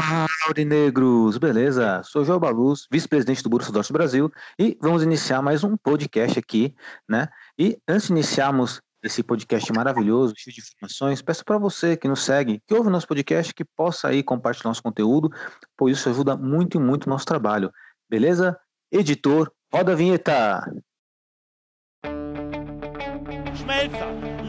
Fala, Aurinegros! Beleza? Sou João Baluz, vice-presidente do Borussia Dortmund Brasil e vamos iniciar mais um podcast aqui, né? E antes de iniciarmos esse podcast maravilhoso, cheio de informações, peço para você que nos segue, que ouve nosso podcast, que possa aí compartilhar nosso conteúdo, pois isso ajuda muito e muito o nosso trabalho. Beleza? Editor, roda a vinheta!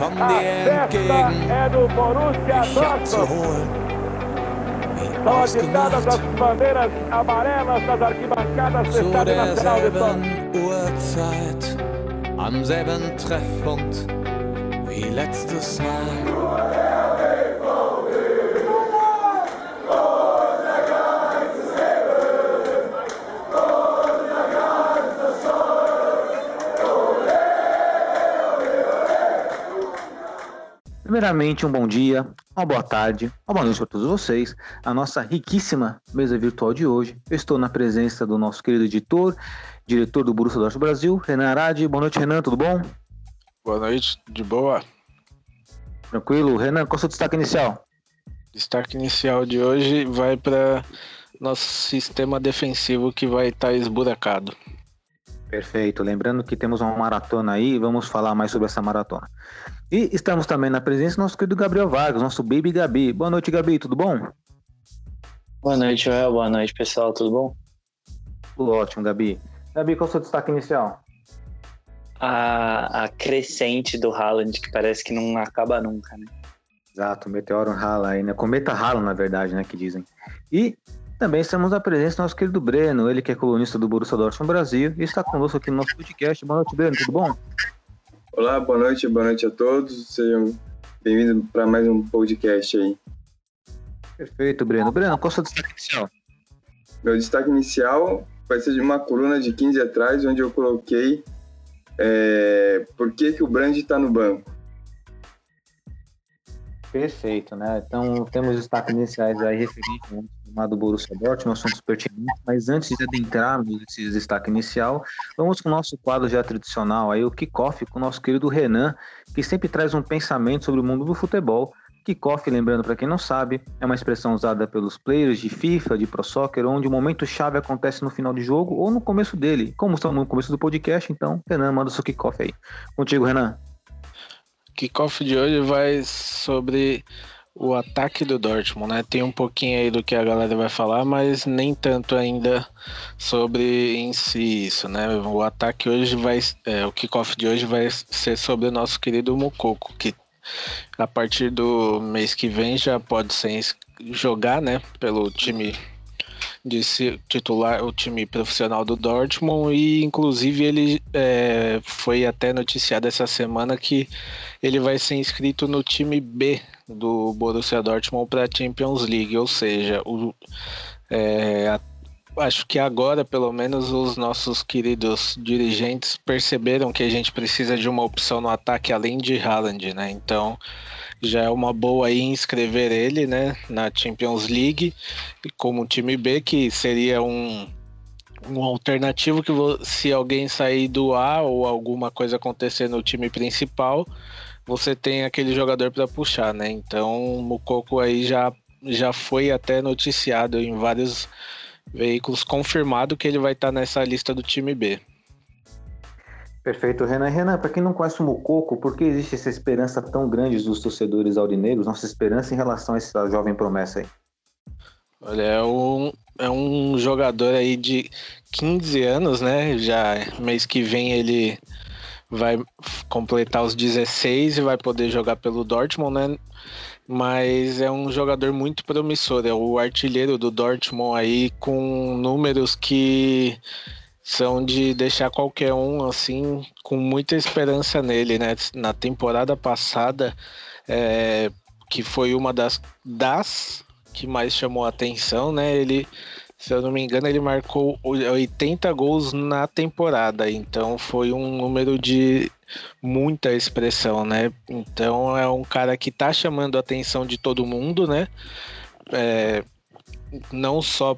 kommen dir entgegen. Ich hab zu holen. Ausgemacht. Zu derselben Uhrzeit, am selben Treffpunkt wie letztes Mal. Primeiramente, um bom dia, uma boa tarde, uma boa noite para todos vocês. A nossa riquíssima mesa virtual de hoje. Eu estou na presença do nosso querido editor, diretor do Borussia Dortmund Brasil, Renan Aradi. Boa noite, Renan, tudo bom? Boa noite, de boa. Tranquilo? Renan, qual é o seu destaque inicial? Destaque inicial de hoje vai para nosso sistema defensivo que vai estar esburacado. Perfeito. Lembrando que temos uma maratona aí vamos falar mais sobre essa maratona. E estamos também na presença do nosso querido Gabriel Vargas, nosso Baby Gabi. Boa noite, Gabi, tudo bom? Boa noite, Joel. Boa noite, pessoal. Tudo bom? Tudo ótimo, Gabi. Gabi, qual é o seu destaque inicial? A, a crescente do Haaland, que parece que não acaba nunca, né? Exato, Meteoro Rala aí, né? Cometa Rala, na verdade, né? Que dizem. E também estamos na presença do nosso querido Breno, ele que é colunista do Borussia Dortmund Brasil e está conosco aqui no nosso podcast. Boa noite, Breno, tudo bom? Olá, boa noite, boa noite a todos. Sejam bem-vindos para mais um podcast aí. Perfeito, Breno. Breno, qual é o seu destaque inicial? Meu destaque inicial vai ser de uma coluna de 15 atrás, onde eu coloquei é, por que, que o Brand está no banco. Perfeito, né? Então temos destaques iniciais aí referentes ao chamado Borussia Dortmund, assuntos pertinentes, mas antes de adentrarmos nesse destaque inicial, vamos com o nosso quadro já tradicional aí, o kickoff com o nosso querido Renan, que sempre traz um pensamento sobre o mundo do futebol. Kickoff, lembrando para quem não sabe, é uma expressão usada pelos players de FIFA, de Pro Soccer, onde o momento chave acontece no final de jogo ou no começo dele. Como estamos no começo do podcast, então, Renan, manda o seu kickoff aí. Contigo, Renan. Kickoff de hoje vai sobre o ataque do Dortmund, né? Tem um pouquinho aí do que a galera vai falar, mas nem tanto ainda sobre em si isso, né? O ataque hoje vai, é, o kickoff de hoje vai ser sobre o nosso querido Mukoko, que a partir do mês que vem já pode ser jogar, né? Pelo time de titular, o time profissional do Dortmund e inclusive ele é, foi até noticiado essa semana que ele vai ser inscrito no time B do Borussia Dortmund para a Champions League, ou seja, o, é, a, acho que agora pelo menos os nossos queridos dirigentes perceberam que a gente precisa de uma opção no ataque além de Haaland, né? Então já é uma boa aí inscrever ele, né, na Champions League como time B, que seria um, um alternativo que se alguém sair do A ou alguma coisa acontecer no time principal, você tem aquele jogador para puxar, né? Então o Mukoko aí já, já foi até noticiado em vários veículos confirmado que ele vai estar nessa lista do time B. Perfeito, Renan. Renan, para quem não conhece o Mococo, por que existe essa esperança tão grande dos torcedores aurinegros, nossa esperança em relação a essa jovem promessa aí? Olha, é um, é um jogador aí de 15 anos, né? Já mês que vem ele vai completar os 16 e vai poder jogar pelo Dortmund, né? Mas é um jogador muito promissor, é o artilheiro do Dortmund aí com números que são de deixar qualquer um assim com muita esperança nele, né? Na temporada passada, é, que foi uma das, das que mais chamou a atenção, né? Ele se eu não me engano, ele marcou 80 gols na temporada, então foi um número de muita expressão, né? Então é um cara que tá chamando a atenção de todo mundo, né? É, não só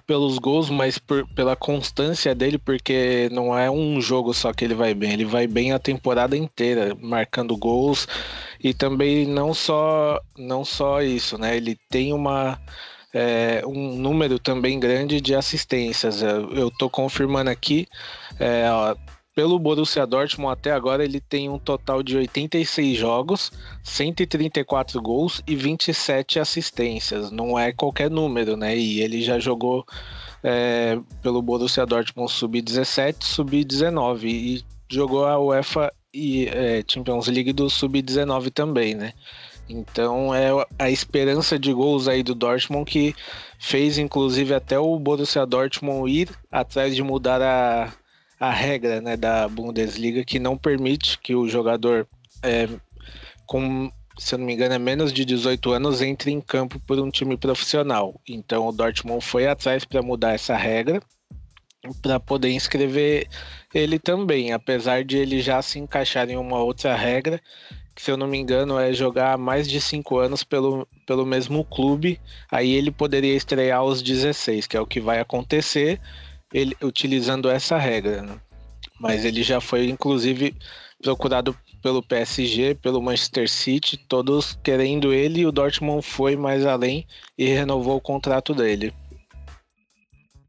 pelos gols, mas por, pela constância dele, porque não é um jogo só que ele vai bem, ele vai bem a temporada inteira, marcando gols e também não só não só isso, né? Ele tem uma é, um número também grande de assistências. Eu estou confirmando aqui, é, ó, pelo Borussia Dortmund até agora ele tem um total de 86 jogos, 134 gols e 27 assistências. Não é qualquer número, né? E ele já jogou é, pelo Borussia Dortmund sub-17, sub-19 e jogou a UEFA e é, Champions League do sub-19 também, né? Então é a esperança de gols aí do Dortmund que fez inclusive até o Borussia Dortmund ir atrás de mudar a, a regra né, da Bundesliga que não permite que o jogador é, com se eu não me engano, é menos de 18 anos entre em campo por um time profissional. Então o Dortmund foi atrás para mudar essa regra para poder inscrever ele também, apesar de ele já se encaixar em uma outra regra que se eu não me engano é jogar mais de cinco anos pelo, pelo mesmo clube, aí ele poderia estrear aos 16, que é o que vai acontecer ele utilizando essa regra. Né? Mas ele já foi inclusive procurado pelo PSG, pelo Manchester City, todos querendo ele e o Dortmund foi mais além e renovou o contrato dele.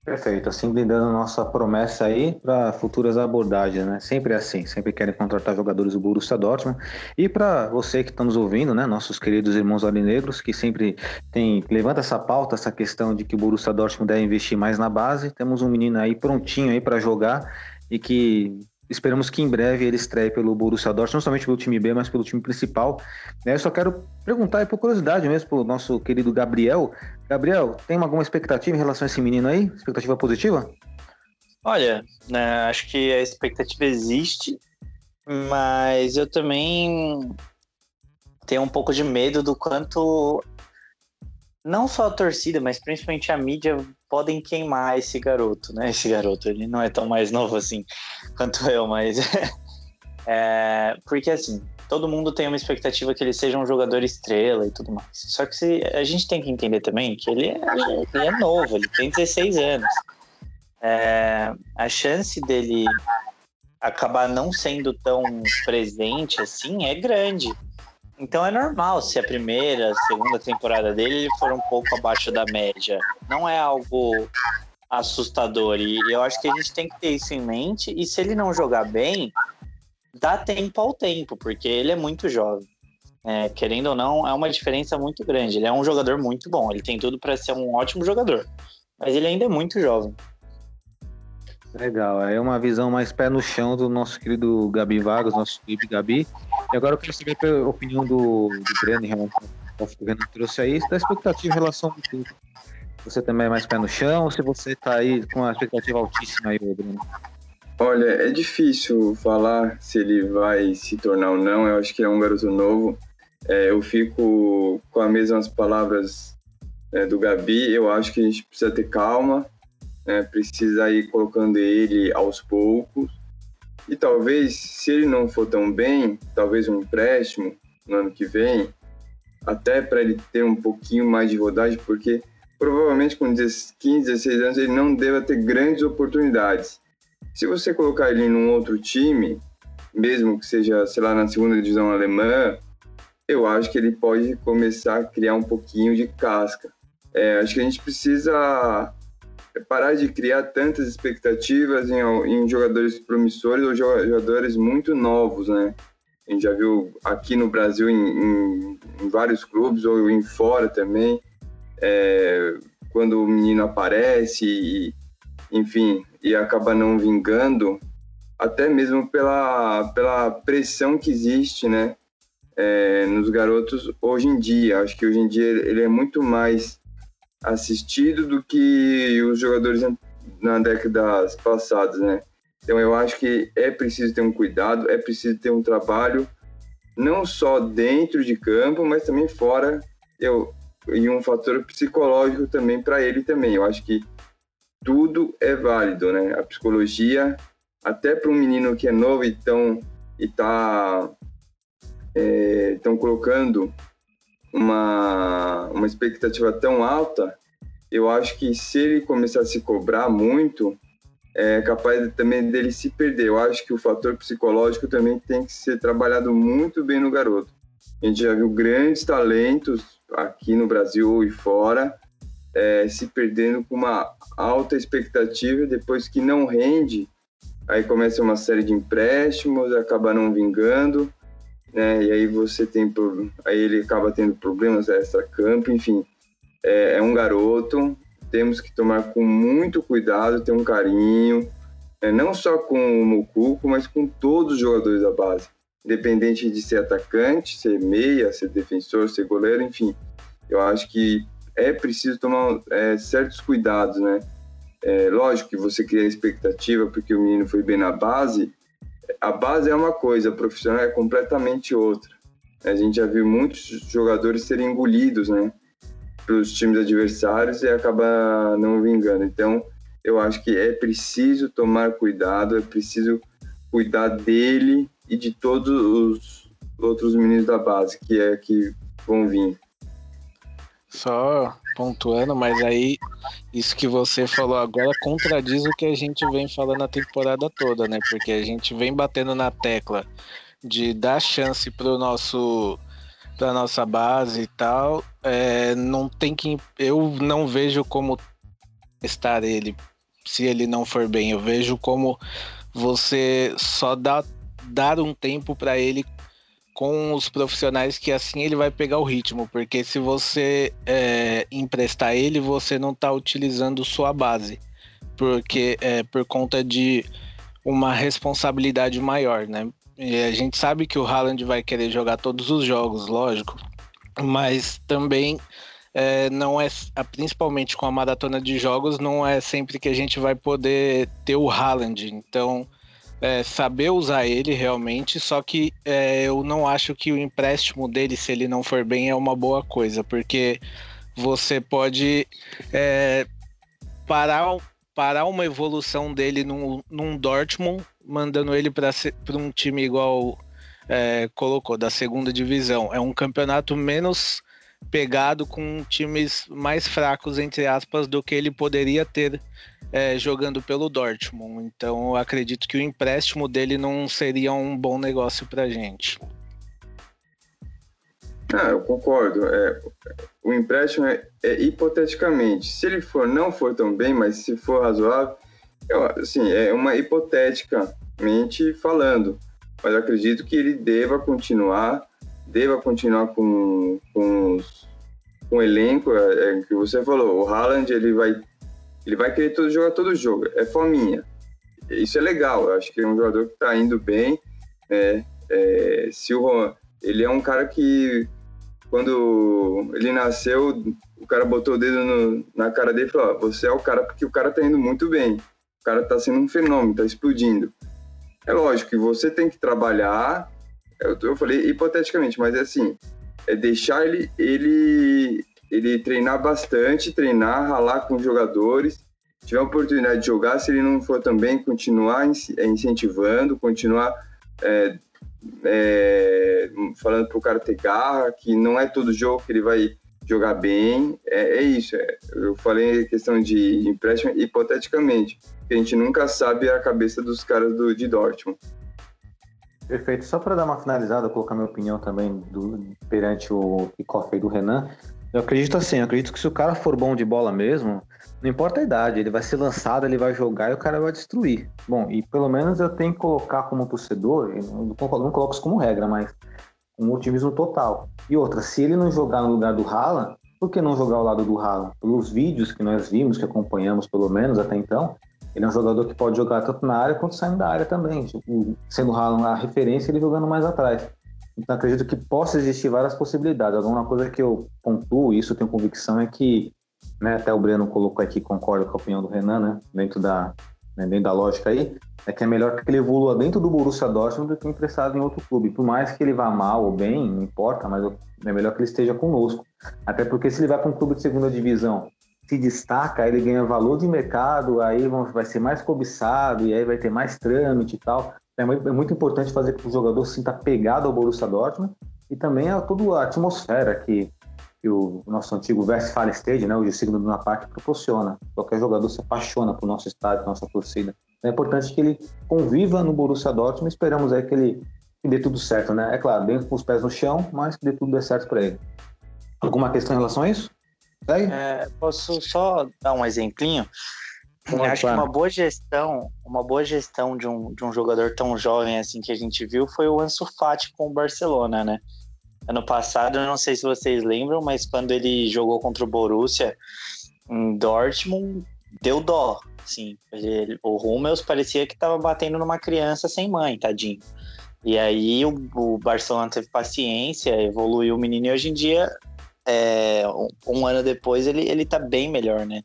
Perfeito, assim blindando nossa promessa aí para futuras abordagens, né? Sempre assim, sempre querem contratar jogadores do Borussia Dortmund. E para você que está nos ouvindo, né, nossos queridos irmãos aurinegros, que sempre tem levanta essa pauta, essa questão de que o Borussia Dortmund deve investir mais na base, temos um menino aí prontinho aí para jogar e que Esperamos que em breve ele estreie pelo Borussia Dortmund, não somente pelo time B, mas pelo time principal. Né? Eu só quero perguntar aí por curiosidade mesmo pro nosso querido Gabriel. Gabriel, tem alguma expectativa em relação a esse menino aí? Expectativa positiva? Olha, né, acho que a expectativa existe, mas eu também tenho um pouco de medo do quanto não só a torcida, mas principalmente a mídia podem queimar esse garoto, né? Esse garoto, ele não é tão mais novo assim quanto eu, mas é, porque assim, todo mundo tem uma expectativa que ele seja um jogador estrela e tudo mais. Só que se, a gente tem que entender também que ele é, ele é novo, ele tem 16 anos. É, a chance dele acabar não sendo tão presente assim é grande. Então é normal se a primeira, segunda temporada dele for um pouco abaixo da média. Não é algo assustador. E eu acho que a gente tem que ter isso em mente. E se ele não jogar bem, dá tempo ao tempo, porque ele é muito jovem. É, querendo ou não, é uma diferença muito grande. Ele é um jogador muito bom. Ele tem tudo para ser um ótimo jogador. Mas ele ainda é muito jovem. Legal, é uma visão mais pé no chão do nosso querido Gabi Vargas, nosso querido Gabi. E agora eu quero saber a opinião do, do Breno em relação ao que o trouxe aí, da expectativa em relação ao tudo. Você também é mais pé no chão ou se você está aí com uma expectativa altíssima aí, Breno? Olha, é difícil falar se ele vai se tornar ou não. Eu acho que é um garoto novo. É, eu fico com as mesmas palavras é, do Gabi. Eu acho que a gente precisa ter calma né? precisa ir colocando ele aos poucos. E talvez, se ele não for tão bem, talvez um empréstimo no ano que vem, até para ele ter um pouquinho mais de rodagem, porque provavelmente com 15, 16 anos ele não deva ter grandes oportunidades. Se você colocar ele num outro time, mesmo que seja, sei lá, na segunda divisão alemã, eu acho que ele pode começar a criar um pouquinho de casca. É, acho que a gente precisa é parar de criar tantas expectativas em, em jogadores promissores ou jogadores muito novos, né? A gente já viu aqui no Brasil em, em, em vários clubes ou em fora também, é, quando o menino aparece e, enfim, e acaba não vingando, até mesmo pela, pela pressão que existe, né? É, nos garotos hoje em dia. Acho que hoje em dia ele é muito mais assistido do que os jogadores na décadas passadas, né? Então eu acho que é preciso ter um cuidado, é preciso ter um trabalho não só dentro de campo, mas também fora. Eu e um fator psicológico também para ele também. Eu acho que tudo é válido, né? A psicologia, até para um menino que é novo e tão, e tá é, colocando uma, uma expectativa tão alta, eu acho que se ele começar a se cobrar muito, é capaz também dele se perder. Eu acho que o fator psicológico também tem que ser trabalhado muito bem no garoto. A gente já viu grandes talentos aqui no Brasil e fora é, se perdendo com uma alta expectativa depois que não rende, aí começa uma série de empréstimos, acaba não vingando, né? E aí você tem, aí ele acaba tendo problemas extra campo, enfim. É, é um garoto, temos que tomar com muito cuidado, ter um carinho, é, não só com o Mucuco, mas com todos os jogadores da base, independente de ser atacante, ser meia, ser defensor, ser goleiro, enfim. Eu acho que é preciso tomar é, certos cuidados, né? É, lógico que você cria expectativa porque o menino foi bem na base. A base é uma coisa, a profissional é completamente outra. A gente já viu muitos jogadores serem engolidos, né? Pelos times adversários e acabar não vingando. Então, eu acho que é preciso tomar cuidado, é preciso cuidar dele e de todos os outros meninos da base que é que vão vir. Só pontuando, mas aí isso que você falou agora contradiz o que a gente vem falando a temporada toda, né? Porque a gente vem batendo na tecla de dar chance pro nosso da nossa base e tal. É, não tem que eu não vejo como estar ele se ele não for bem. Eu vejo como você só dá dar um tempo para ele com os profissionais que assim ele vai pegar o ritmo, porque se você é, emprestar ele, você não está utilizando sua base, porque é por conta de uma responsabilidade maior, né? E a gente sabe que o Haaland vai querer jogar todos os jogos, lógico, mas também é, não é, principalmente com a maratona de jogos, não é sempre que a gente vai poder ter o Haaland. Então, é, saber usar ele realmente, só que é, eu não acho que o empréstimo dele, se ele não for bem, é uma boa coisa, porque você pode é, parar, parar uma evolução dele num, num Dortmund, mandando ele para um time igual é, colocou, da segunda divisão. É um campeonato menos pegado com times mais fracos, entre aspas, do que ele poderia ter é, jogando pelo Dortmund. Então eu acredito que o empréstimo dele não seria um bom negócio para gente. Ah, eu concordo. É, o empréstimo é, é, hipoteticamente. Se ele for, não for tão bem, mas se for razoável, eu, assim, é uma hipoteticamente falando. Mas eu acredito que ele deva continuar, deva continuar com, com, os, com o elenco, é, é, que você falou. O Haaland ele vai ele vai querer todo, jogar todo jogo. É fominha. Isso é legal. Eu acho que é um jogador que está indo bem. Né? É, ele é um cara que quando ele nasceu, o cara botou o dedo no, na cara dele e falou: Você é o cara porque o cara tá indo muito bem. O cara tá sendo um fenômeno, tá explodindo. É lógico que você tem que trabalhar. Eu, eu falei hipoteticamente, mas é assim: é deixar ele, ele ele treinar bastante, treinar, ralar com os jogadores, tiver a oportunidade de jogar, se ele não for também, continuar é, incentivando, continuar é, é, falando para o cara ter garra, que não é todo jogo que ele vai jogar bem, é, é isso. É, eu falei questão de empréstimo hipoteticamente, que a gente nunca sabe a cabeça dos caras do, de Dortmund. Perfeito. Só para dar uma finalizada, colocar minha opinião também do, perante o kickoff do Renan. Eu acredito assim, eu acredito que se o cara for bom de bola mesmo, não importa a idade, ele vai ser lançado, ele vai jogar e o cara vai destruir. Bom, e pelo menos eu tenho que colocar como torcedor, não, não coloco isso como regra, mas um otimismo total. E outra, se ele não jogar no lugar do Haaland, por que não jogar ao lado do Haaland? Pelos vídeos que nós vimos, que acompanhamos pelo menos até então, ele é um jogador que pode jogar tanto na área quanto saindo da área também. Sendo o Haaland a referência, ele jogando mais atrás. Então acredito que possa existir várias possibilidades. Alguma coisa que eu pontuo, e isso tenho convicção, é que, né, até o Breno colocou aqui, concordo com a opinião do Renan, né, dentro da, né, dentro da lógica aí, é que é melhor que ele evolua dentro do Borussia Dortmund do que emprestado em outro clube. Por mais que ele vá mal ou bem, não importa, mas é melhor que ele esteja conosco. Até porque se ele vai para um clube de segunda divisão, se destaca, ele ganha valor de mercado, aí vai ser mais cobiçado e aí vai ter mais trâmite e tal. É, é muito importante fazer com que o jogador sinta pegado ao Borussia Dortmund e também a toda a atmosfera que, que o nosso antigo Westfalen Stage, né, o signo do Napark, proporciona. Qualquer jogador se apaixona por nosso estádio, nossa torcida. É importante que ele conviva no Borussia Dortmund. Esperamos aí que ele que dê tudo certo, né? É claro, bem com os pés no chão, mas que dê tudo certo para ele. Alguma questão em relação a isso? É, posso só dar um exemplinho? Eu acho que uma boa gestão, uma boa gestão de um, de um jogador tão jovem assim que a gente viu foi o Ansu Fati com o Barcelona, né? Ano passado, não sei se vocês lembram, mas quando ele jogou contra o Borussia em Dortmund, deu dó. Sim, ele, o Hummels parecia que estava batendo numa criança sem mãe, tadinho. E aí o, o, Barcelona teve paciência, evoluiu o menino e hoje em dia, é, um, um, ano depois, ele, ele tá bem melhor, né?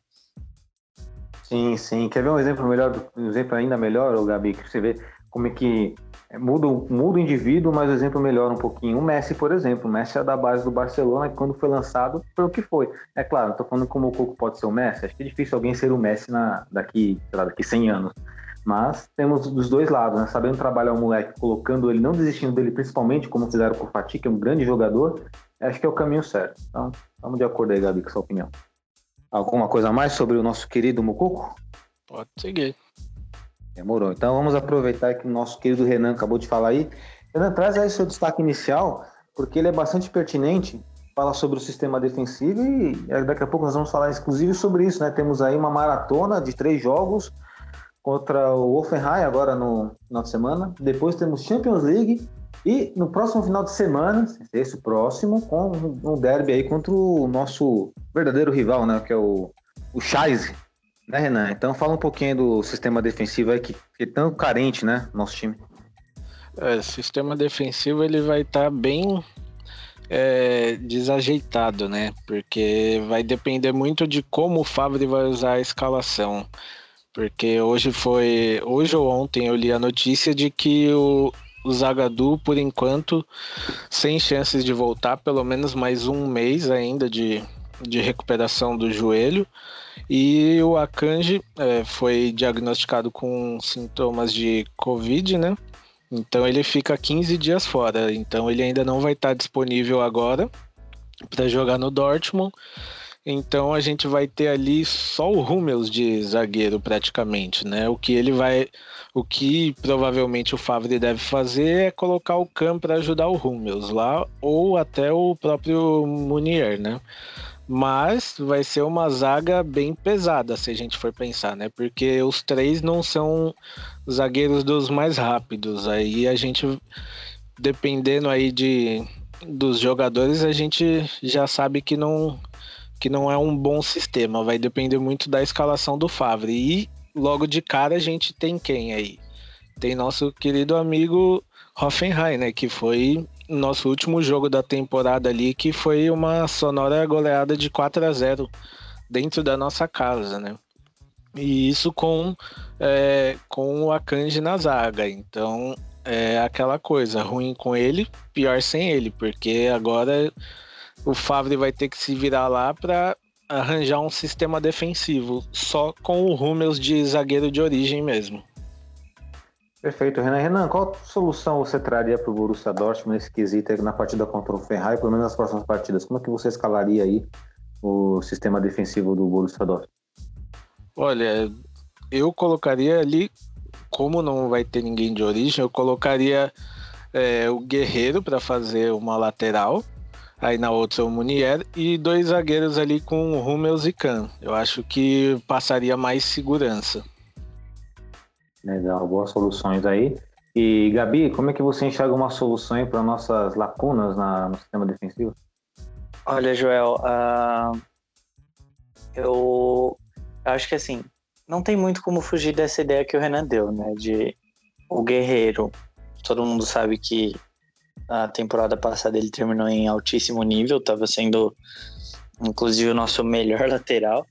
Sim, sim. Quer ver um exemplo melhor, um exemplo ainda melhor, Gabi, que você vê como é que muda, muda o indivíduo, mas o exemplo melhora um pouquinho. O Messi, por exemplo, o Messi é da base do Barcelona, que quando foi lançado foi o que foi. É claro, não tô falando como o Coco pode ser o Messi, acho que é difícil alguém ser o Messi na, daqui, lá, daqui 100 anos. Mas temos dos dois lados, né? Sabendo trabalhar o moleque, colocando ele, não desistindo dele, principalmente como fizeram com o Fatih, que é um grande jogador, acho que é o caminho certo. Então, estamos de acordo aí, Gabi, com a sua opinião. Alguma coisa a mais sobre o nosso querido Mucuco? Pode seguir. Demorou. Então vamos aproveitar que o nosso querido Renan acabou de falar aí. Renan, traz aí seu destaque inicial, porque ele é bastante pertinente. Fala sobre o sistema defensivo e daqui a pouco nós vamos falar exclusivo sobre isso, né? Temos aí uma maratona de três jogos contra o Offenheim agora no final de semana. Depois temos Champions League e no próximo final de semana, esse próximo, com um derby aí contra o nosso verdadeiro rival, né? Que é o, o né, Renan? Então fala um pouquinho do sistema defensivo aí que, que é tão carente, né, nosso time. É, sistema defensivo ele vai estar tá bem é, desajeitado, né? Porque vai depender muito de como o Favre vai usar a escalação. Porque hoje foi. Hoje ou ontem eu li a notícia de que o, o Zagadu, por enquanto, sem chances de voltar, pelo menos mais um mês ainda de, de recuperação do joelho. E o Akanji é, foi diagnosticado com sintomas de Covid, né? Então ele fica 15 dias fora. Então ele ainda não vai estar disponível agora para jogar no Dortmund. Então a gente vai ter ali só o Hummels de zagueiro praticamente, né? O que ele vai, o que provavelmente o Favre deve fazer é colocar o Cam para ajudar o Hummels lá ou até o próprio Munier, né? Mas vai ser uma zaga bem pesada, se a gente for pensar, né? Porque os três não são zagueiros dos mais rápidos. Aí a gente, dependendo aí de, dos jogadores, a gente já sabe que não, que não é um bom sistema. Vai depender muito da escalação do Favre. E logo de cara a gente tem quem aí? Tem nosso querido amigo Hoffenheim, né? Que foi nosso último jogo da temporada ali, que foi uma sonora goleada de 4 a 0 dentro da nossa casa, né? E isso com, é, com o Akanji na zaga. Então é aquela coisa, ruim com ele, pior sem ele, porque agora o Favre vai ter que se virar lá para arranjar um sistema defensivo, só com o Hummels de zagueiro de origem mesmo. Perfeito, Renan. Renan, qual solução você traria para o Borussia Dortmund nesse quesito na partida contra o Ferrari, pelo menos nas próximas partidas? Como é que você escalaria aí o sistema defensivo do Borussia Dortmund? Olha, eu colocaria ali, como não vai ter ninguém de origem, eu colocaria é, o Guerreiro para fazer uma lateral, aí na outra o Munier e dois zagueiros ali com o Hummels e Kahn. Eu acho que passaria mais segurança. Legal, boas soluções aí. E Gabi, como é que você enxerga uma solução para nossas lacunas na, no sistema defensivo? Olha, Joel, uh, eu acho que assim, não tem muito como fugir dessa ideia que o Renan deu, né? De o guerreiro. Todo mundo sabe que a temporada passada ele terminou em altíssimo nível, estava sendo inclusive o nosso melhor lateral.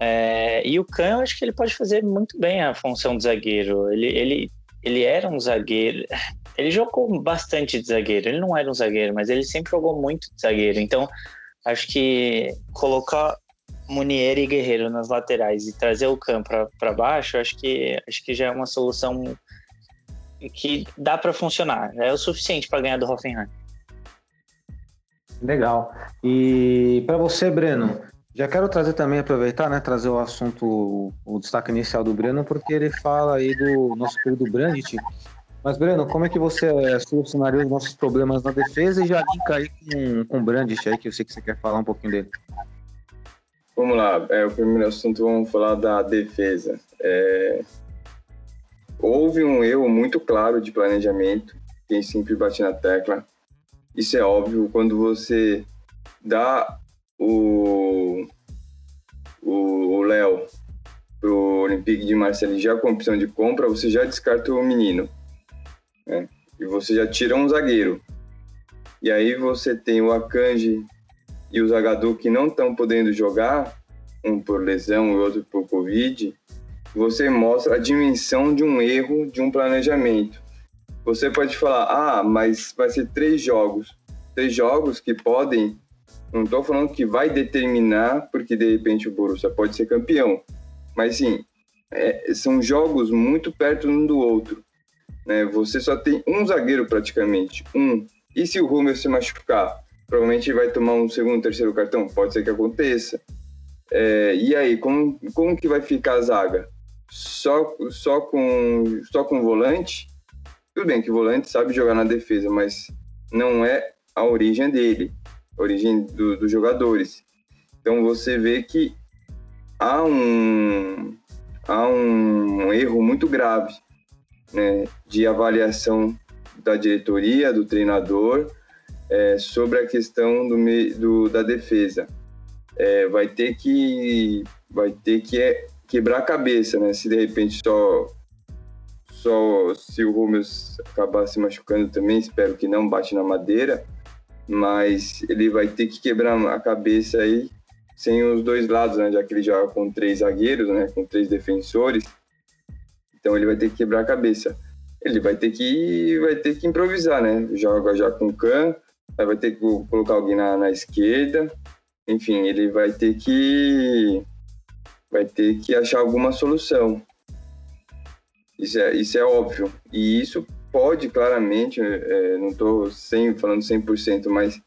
É, e o Kahn, eu acho que ele pode fazer muito bem a função de zagueiro. Ele, ele, ele era um zagueiro. Ele jogou bastante de zagueiro. Ele não era um zagueiro, mas ele sempre jogou muito de zagueiro. Então, acho que colocar Munier e Guerreiro nas laterais e trazer o Kahn para baixo, acho que, acho que já é uma solução que dá para funcionar. É o suficiente para ganhar do Hoffenheim. Legal. E para você, Breno, já quero trazer também, aproveitar, né, trazer o assunto, o destaque inicial do Breno, porque ele fala aí do nosso querido Brandt. Mas, Breno, como é que você solucionaria os nossos problemas na defesa e já linka aí com, com o Brandt aí, que eu sei que você quer falar um pouquinho dele. Vamos lá, é, o primeiro assunto, vamos falar da defesa. É, houve um erro muito claro de planejamento, quem sempre bate na tecla. Isso é óbvio, quando você dá o o Léo pro Olympique de Marseille já com opção de compra, você já descarta o menino. Né? E você já tira um zagueiro. E aí você tem o Akanji e o Zagadou que não estão podendo jogar, um por lesão e outro por Covid, você mostra a dimensão de um erro de um planejamento. Você pode falar, ah, mas vai ser três jogos. Três jogos que podem, não estou falando que vai determinar, porque de repente o Borussia pode ser campeão, mas sim, é, são jogos muito perto um do outro. Né? Você só tem um zagueiro praticamente, um. E se o Rúmel se machucar? Provavelmente vai tomar um segundo, terceiro cartão? Pode ser que aconteça. É, e aí, como, como que vai ficar a zaga? Só, só, com, só com volante? Tudo bem que o volante sabe jogar na defesa, mas não é a origem dele, a origem do, dos jogadores. Então você vê que há um, há um erro muito grave né, de avaliação da diretoria, do treinador, é, sobre a questão do, do da defesa. É, vai ter que vai ter que é, quebrar a cabeça, né? Se de repente só só se o Rúmeus acabar se machucando também, espero que não bate na madeira, mas ele vai ter que quebrar a cabeça aí sem os dois lados, né? Já que ele joga com três zagueiros, né? Com três defensores, então ele vai ter que quebrar a cabeça. Ele vai ter que vai ter que improvisar, né? Joga já com o Khan, vai ter que colocar alguém na, na esquerda. Enfim, ele vai ter que vai ter que achar alguma solução. Isso é, isso é óbvio. E isso pode claramente, é, não estou falando 100%, mas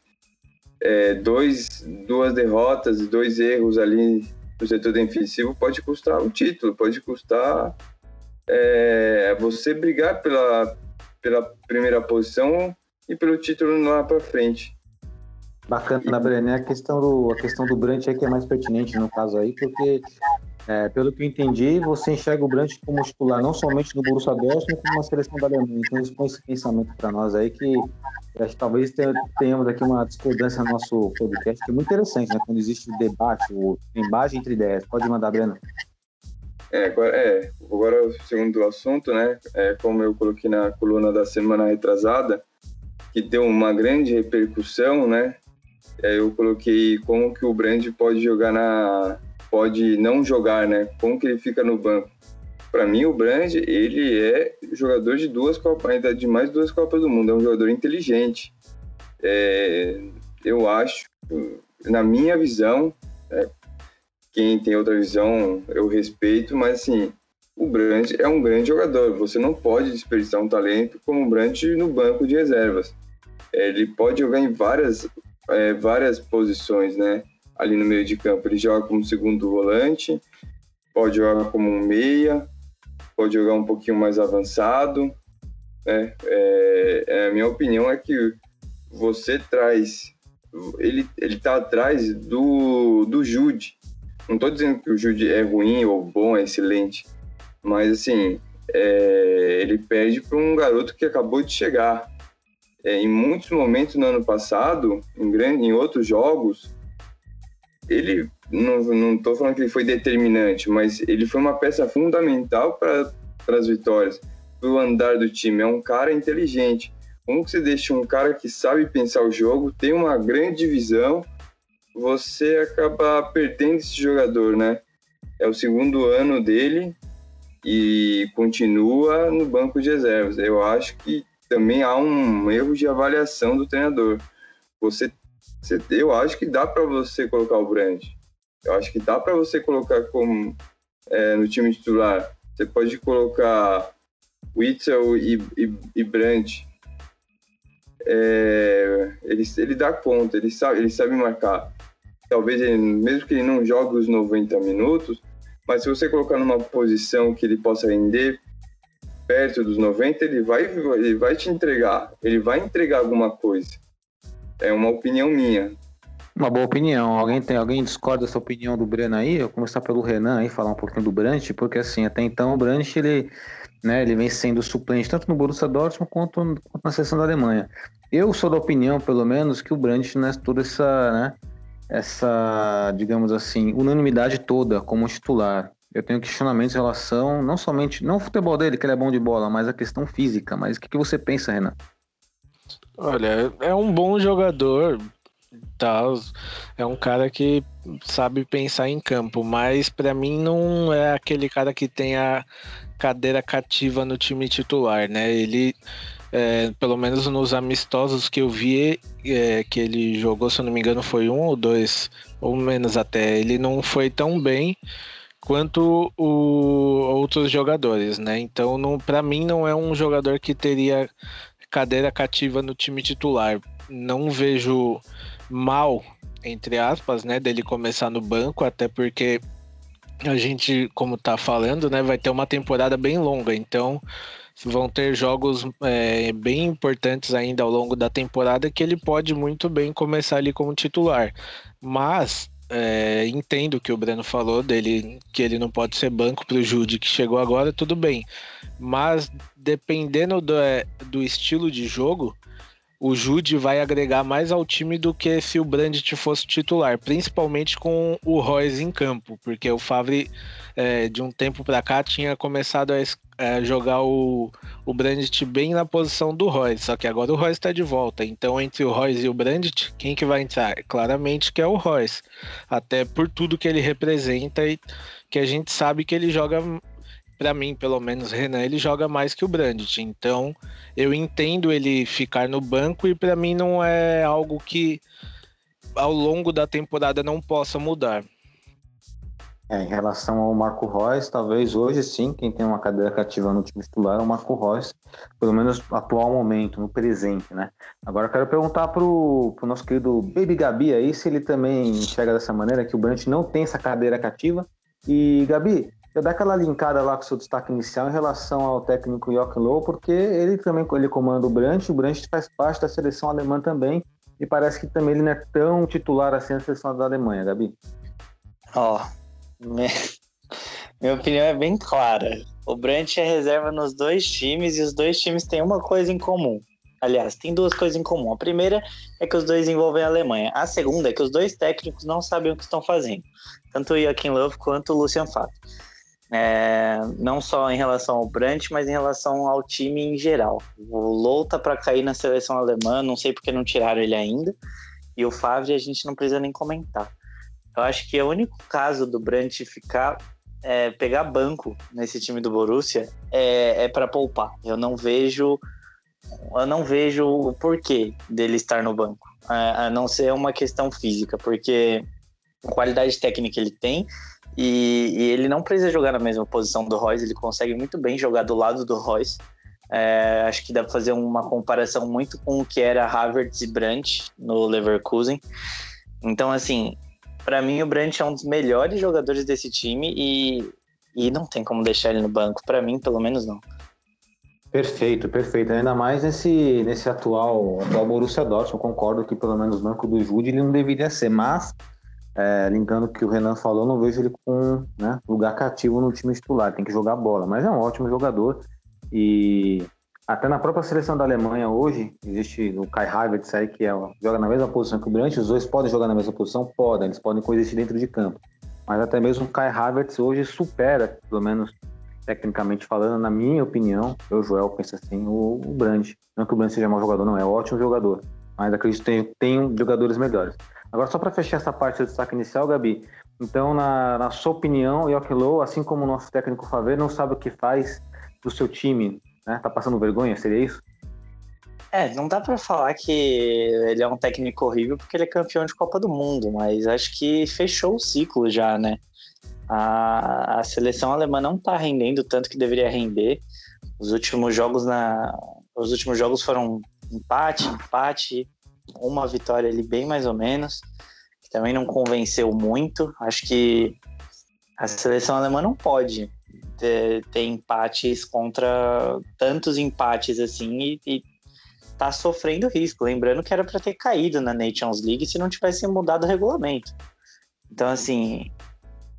é, dois, duas derrotas dois erros ali no setor defensivo pode custar o título, pode custar é, você brigar pela, pela primeira posição e pelo título lá para frente. Bacana, Brené. A questão do, a questão do Brandt é que é mais pertinente no caso aí, porque, é, pelo que eu entendi, você enxerga o Brandt como titular não somente no Borussia Dortmund, como na seleção da Alemanha. Então, expõe esse pensamento para nós aí, que que talvez tenhamos aqui uma discordância no nosso podcast, que é muito interessante, né? Quando existe o debate, o embate entre ideias. Pode mandar, Breno. É, agora, é, agora o segundo assunto, né? É, como eu coloquei na coluna da semana retrasada, que deu uma grande repercussão, né? É, eu coloquei como que o Brand pode jogar na, pode não jogar, né? Como que ele fica no banco? Para mim, o Brand ele é jogador de duas copas, ainda de mais duas copas do mundo. É um jogador inteligente. É, eu acho, na minha visão, é, quem tem outra visão eu respeito, mas assim, o Brandt é um grande jogador. Você não pode desperdiçar um talento como o Brandt no banco de reservas. Ele pode jogar em várias, é, várias posições, né? Ali no meio de campo. Ele joga como segundo volante, pode jogar como um meia, pode jogar um pouquinho mais avançado. Né? É, é, a minha opinião é que você traz. Ele, ele tá atrás do, do Jude, não estou dizendo que o Jude é ruim ou bom, é excelente, mas assim, é, ele perde para um garoto que acabou de chegar. É, em muitos momentos no ano passado, em, grande, em outros jogos, ele não estou falando que ele foi determinante, mas ele foi uma peça fundamental para as vitórias, para o andar do time. É um cara inteligente. Como que você deixa um cara que sabe pensar o jogo, tem uma grande visão você acaba perdendo esse jogador, né? é o segundo ano dele e continua no banco de reservas. Eu acho que também há um erro de avaliação do treinador. Você eu acho que dá para você colocar o Brand. Eu acho que dá para você colocar como é, no time titular. Você pode colocar Witzel e, e, e Brandt. É, ele, ele dá conta, ele sabe, ele sabe marcar. Talvez ele, mesmo que ele não jogue os 90 minutos, mas se você colocar numa posição que ele possa render perto dos 90, ele vai, ele vai te entregar, ele vai entregar alguma coisa. É uma opinião minha. Uma boa opinião. Alguém tem alguém discorda dessa opinião do Breno aí? Eu vou começar pelo Renan aí, falar um pouquinho do Brandt, porque assim, até então o Brandt ele, né, ele vem sendo suplente tanto no Borussia Dortmund quanto, quanto na seleção da Alemanha. Eu sou da opinião, pelo menos, que o Brandt não é toda essa, né, essa, digamos assim, unanimidade toda como titular. Eu tenho questionamentos em relação, não somente, não o futebol dele, que ele é bom de bola, mas a questão física. Mas o que, que você pensa, Renan? Olha, é um bom jogador, tal, é um cara que sabe pensar em campo, mas para mim não é aquele cara que tem a cadeira cativa no time titular, né? Ele é, pelo menos nos amistosos que eu vi é, que ele jogou, se eu não me engano, foi um ou dois, ou menos até. Ele não foi tão bem quanto o, outros jogadores, né? Então, para mim, não é um jogador que teria cadeira cativa no time titular. Não vejo mal, entre aspas, né, dele começar no banco, até porque a gente, como tá falando, né, vai ter uma temporada bem longa, então vão ter jogos é, bem importantes ainda ao longo da temporada que ele pode muito bem começar ali como titular. Mas é, entendo que o Breno falou dele que ele não pode ser banco para o Jude que chegou agora, tudo bem. Mas dependendo do, é, do estilo de jogo, o Jude vai agregar mais ao time do que se o Brandt fosse titular, principalmente com o Royce em campo, porque o Favre é, de um tempo para cá tinha começado a, a, jogar o, o Brandt bem na posição do Royce, só que agora o Royce está de volta, então entre o Royce e o Brandt, quem que vai entrar? Claramente que é o Royce, até por tudo que ele representa e que a gente sabe que ele joga para mim, pelo menos, Renan, ele joga mais que o Brandt. Então, eu entendo ele ficar no banco e para mim não é algo que ao longo da temporada não possa mudar. É, em relação ao Marco Reus, talvez hoje sim, quem tem uma cadeira cativa no time titular é o Marco Reus, pelo menos no atual momento, no presente, né? Agora eu quero perguntar pro, pro nosso querido Baby Gabi aí se ele também enxerga dessa maneira, que o Brandt não tem essa cadeira cativa. E, Gabi, eu dar aquela linkada lá com o seu destaque inicial em relação ao técnico Joachim Low, porque ele também ele comanda o Brandt, o Brandt faz parte da seleção alemã também, e parece que também ele não é tão titular assim na seleção da Alemanha, Gabi. Ó, oh, minha, opinião é bem clara. O Brandt é reserva nos dois times e os dois times têm uma coisa em comum. Aliás, tem duas coisas em comum. A primeira é que os dois envolvem a Alemanha. A segunda é que os dois técnicos não sabem o que estão fazendo. Tanto o Joachim Löw quanto o Lucian Fato. É, não só em relação ao Brandt, mas em relação ao time em geral. O Low tá para cair na seleção alemã, não sei porque não tiraram ele ainda. E o Favre a gente não precisa nem comentar. Eu acho que o único caso do Brandt ficar é, pegar banco nesse time do Borussia é, é para poupar. Eu não vejo eu não vejo o porquê dele estar no banco, a não ser uma questão física, porque a qualidade técnica ele tem e, e, ele não precisa jogar na mesma posição do Royce, ele consegue muito bem jogar do lado do Royce. É, acho que dá para fazer uma comparação muito com o que era Havertz e Brandt no Leverkusen. Então, assim, para mim o Brandt é um dos melhores jogadores desse time e, e não tem como deixar ele no banco. Para mim, pelo menos, não. Perfeito, perfeito. Ainda mais nesse, nesse atual, atual Borussia Dortmund. Eu concordo que pelo menos o banco do Jude ele não deveria ser, mas é, linkando o que o Renan falou, não vejo ele com né, lugar cativo no time titular, tem que jogar bola, mas é um ótimo jogador e até na própria seleção da Alemanha hoje, existe o Kai Havertz aí que é, joga na mesma posição que o Brandt, os dois podem jogar na mesma posição? Podem, eles podem coexistir dentro de campo, mas até mesmo o Kai Havertz hoje supera, pelo menos tecnicamente falando, na minha opinião, eu, Joel, penso assim, o, o Brandt, não que o Brandt seja mau jogador, não, é um ótimo jogador, mas acredito que tem, tem jogadores melhores. Agora, só para fechar essa parte do destaque inicial, Gabi, Então, na, na sua opinião, Joachim Low, assim como o nosso técnico Favre, não sabe o que faz do seu time, né? Tá passando vergonha, seria isso? É, não dá para falar que ele é um técnico horrível porque ele é campeão de Copa do Mundo, mas acho que fechou o ciclo já, né? A, a seleção alemã não tá rendendo tanto que deveria render. Os últimos jogos na, os últimos jogos foram empate, empate, uma vitória ali bem mais ou menos, que também não convenceu muito. Acho que a seleção alemã não pode ter, ter empates contra tantos empates assim e, e tá sofrendo risco. Lembrando que era para ter caído na Nations League se não tivesse mudado o regulamento. Então, assim,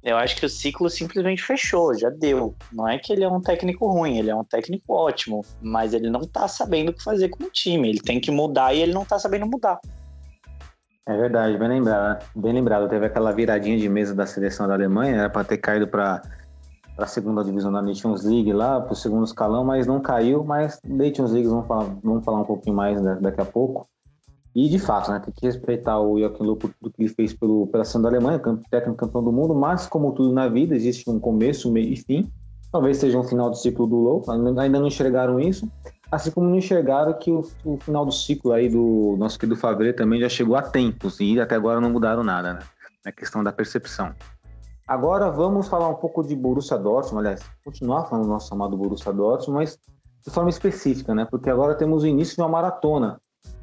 eu acho que o ciclo simplesmente fechou, já deu. Não é que ele é um técnico ruim, ele é um técnico ótimo, mas ele não tá sabendo o que fazer com o time. Ele tem que mudar e ele não tá sabendo mudar. É verdade, bem lembrado. Bem lembrado. Teve aquela viradinha de mesa da seleção da Alemanha, era para ter caído para a segunda divisão da Nations League lá, para o segundo escalão, mas não caiu. Mas Nations League vamos falar, vamos falar um pouquinho mais daqui a pouco. E de fato, né, tem que respeitar o Joachim Löw por tudo que ele fez pelo, pela seleção da Alemanha, técnico campeão do mundo, mas como tudo na vida, existe um começo, meio e fim. Talvez seja um final do ciclo do Low, ainda não enxergaram isso. Assim como não enxergaram que o, o final do ciclo aí do nosso querido Favre também já chegou a tempos e até agora não mudaram nada, né? É questão da percepção. Agora vamos falar um pouco de Borussia Dortmund, aliás, continuar falando do nosso amado Borussia Dortmund, mas de forma específica, né? Porque agora temos o início de uma maratona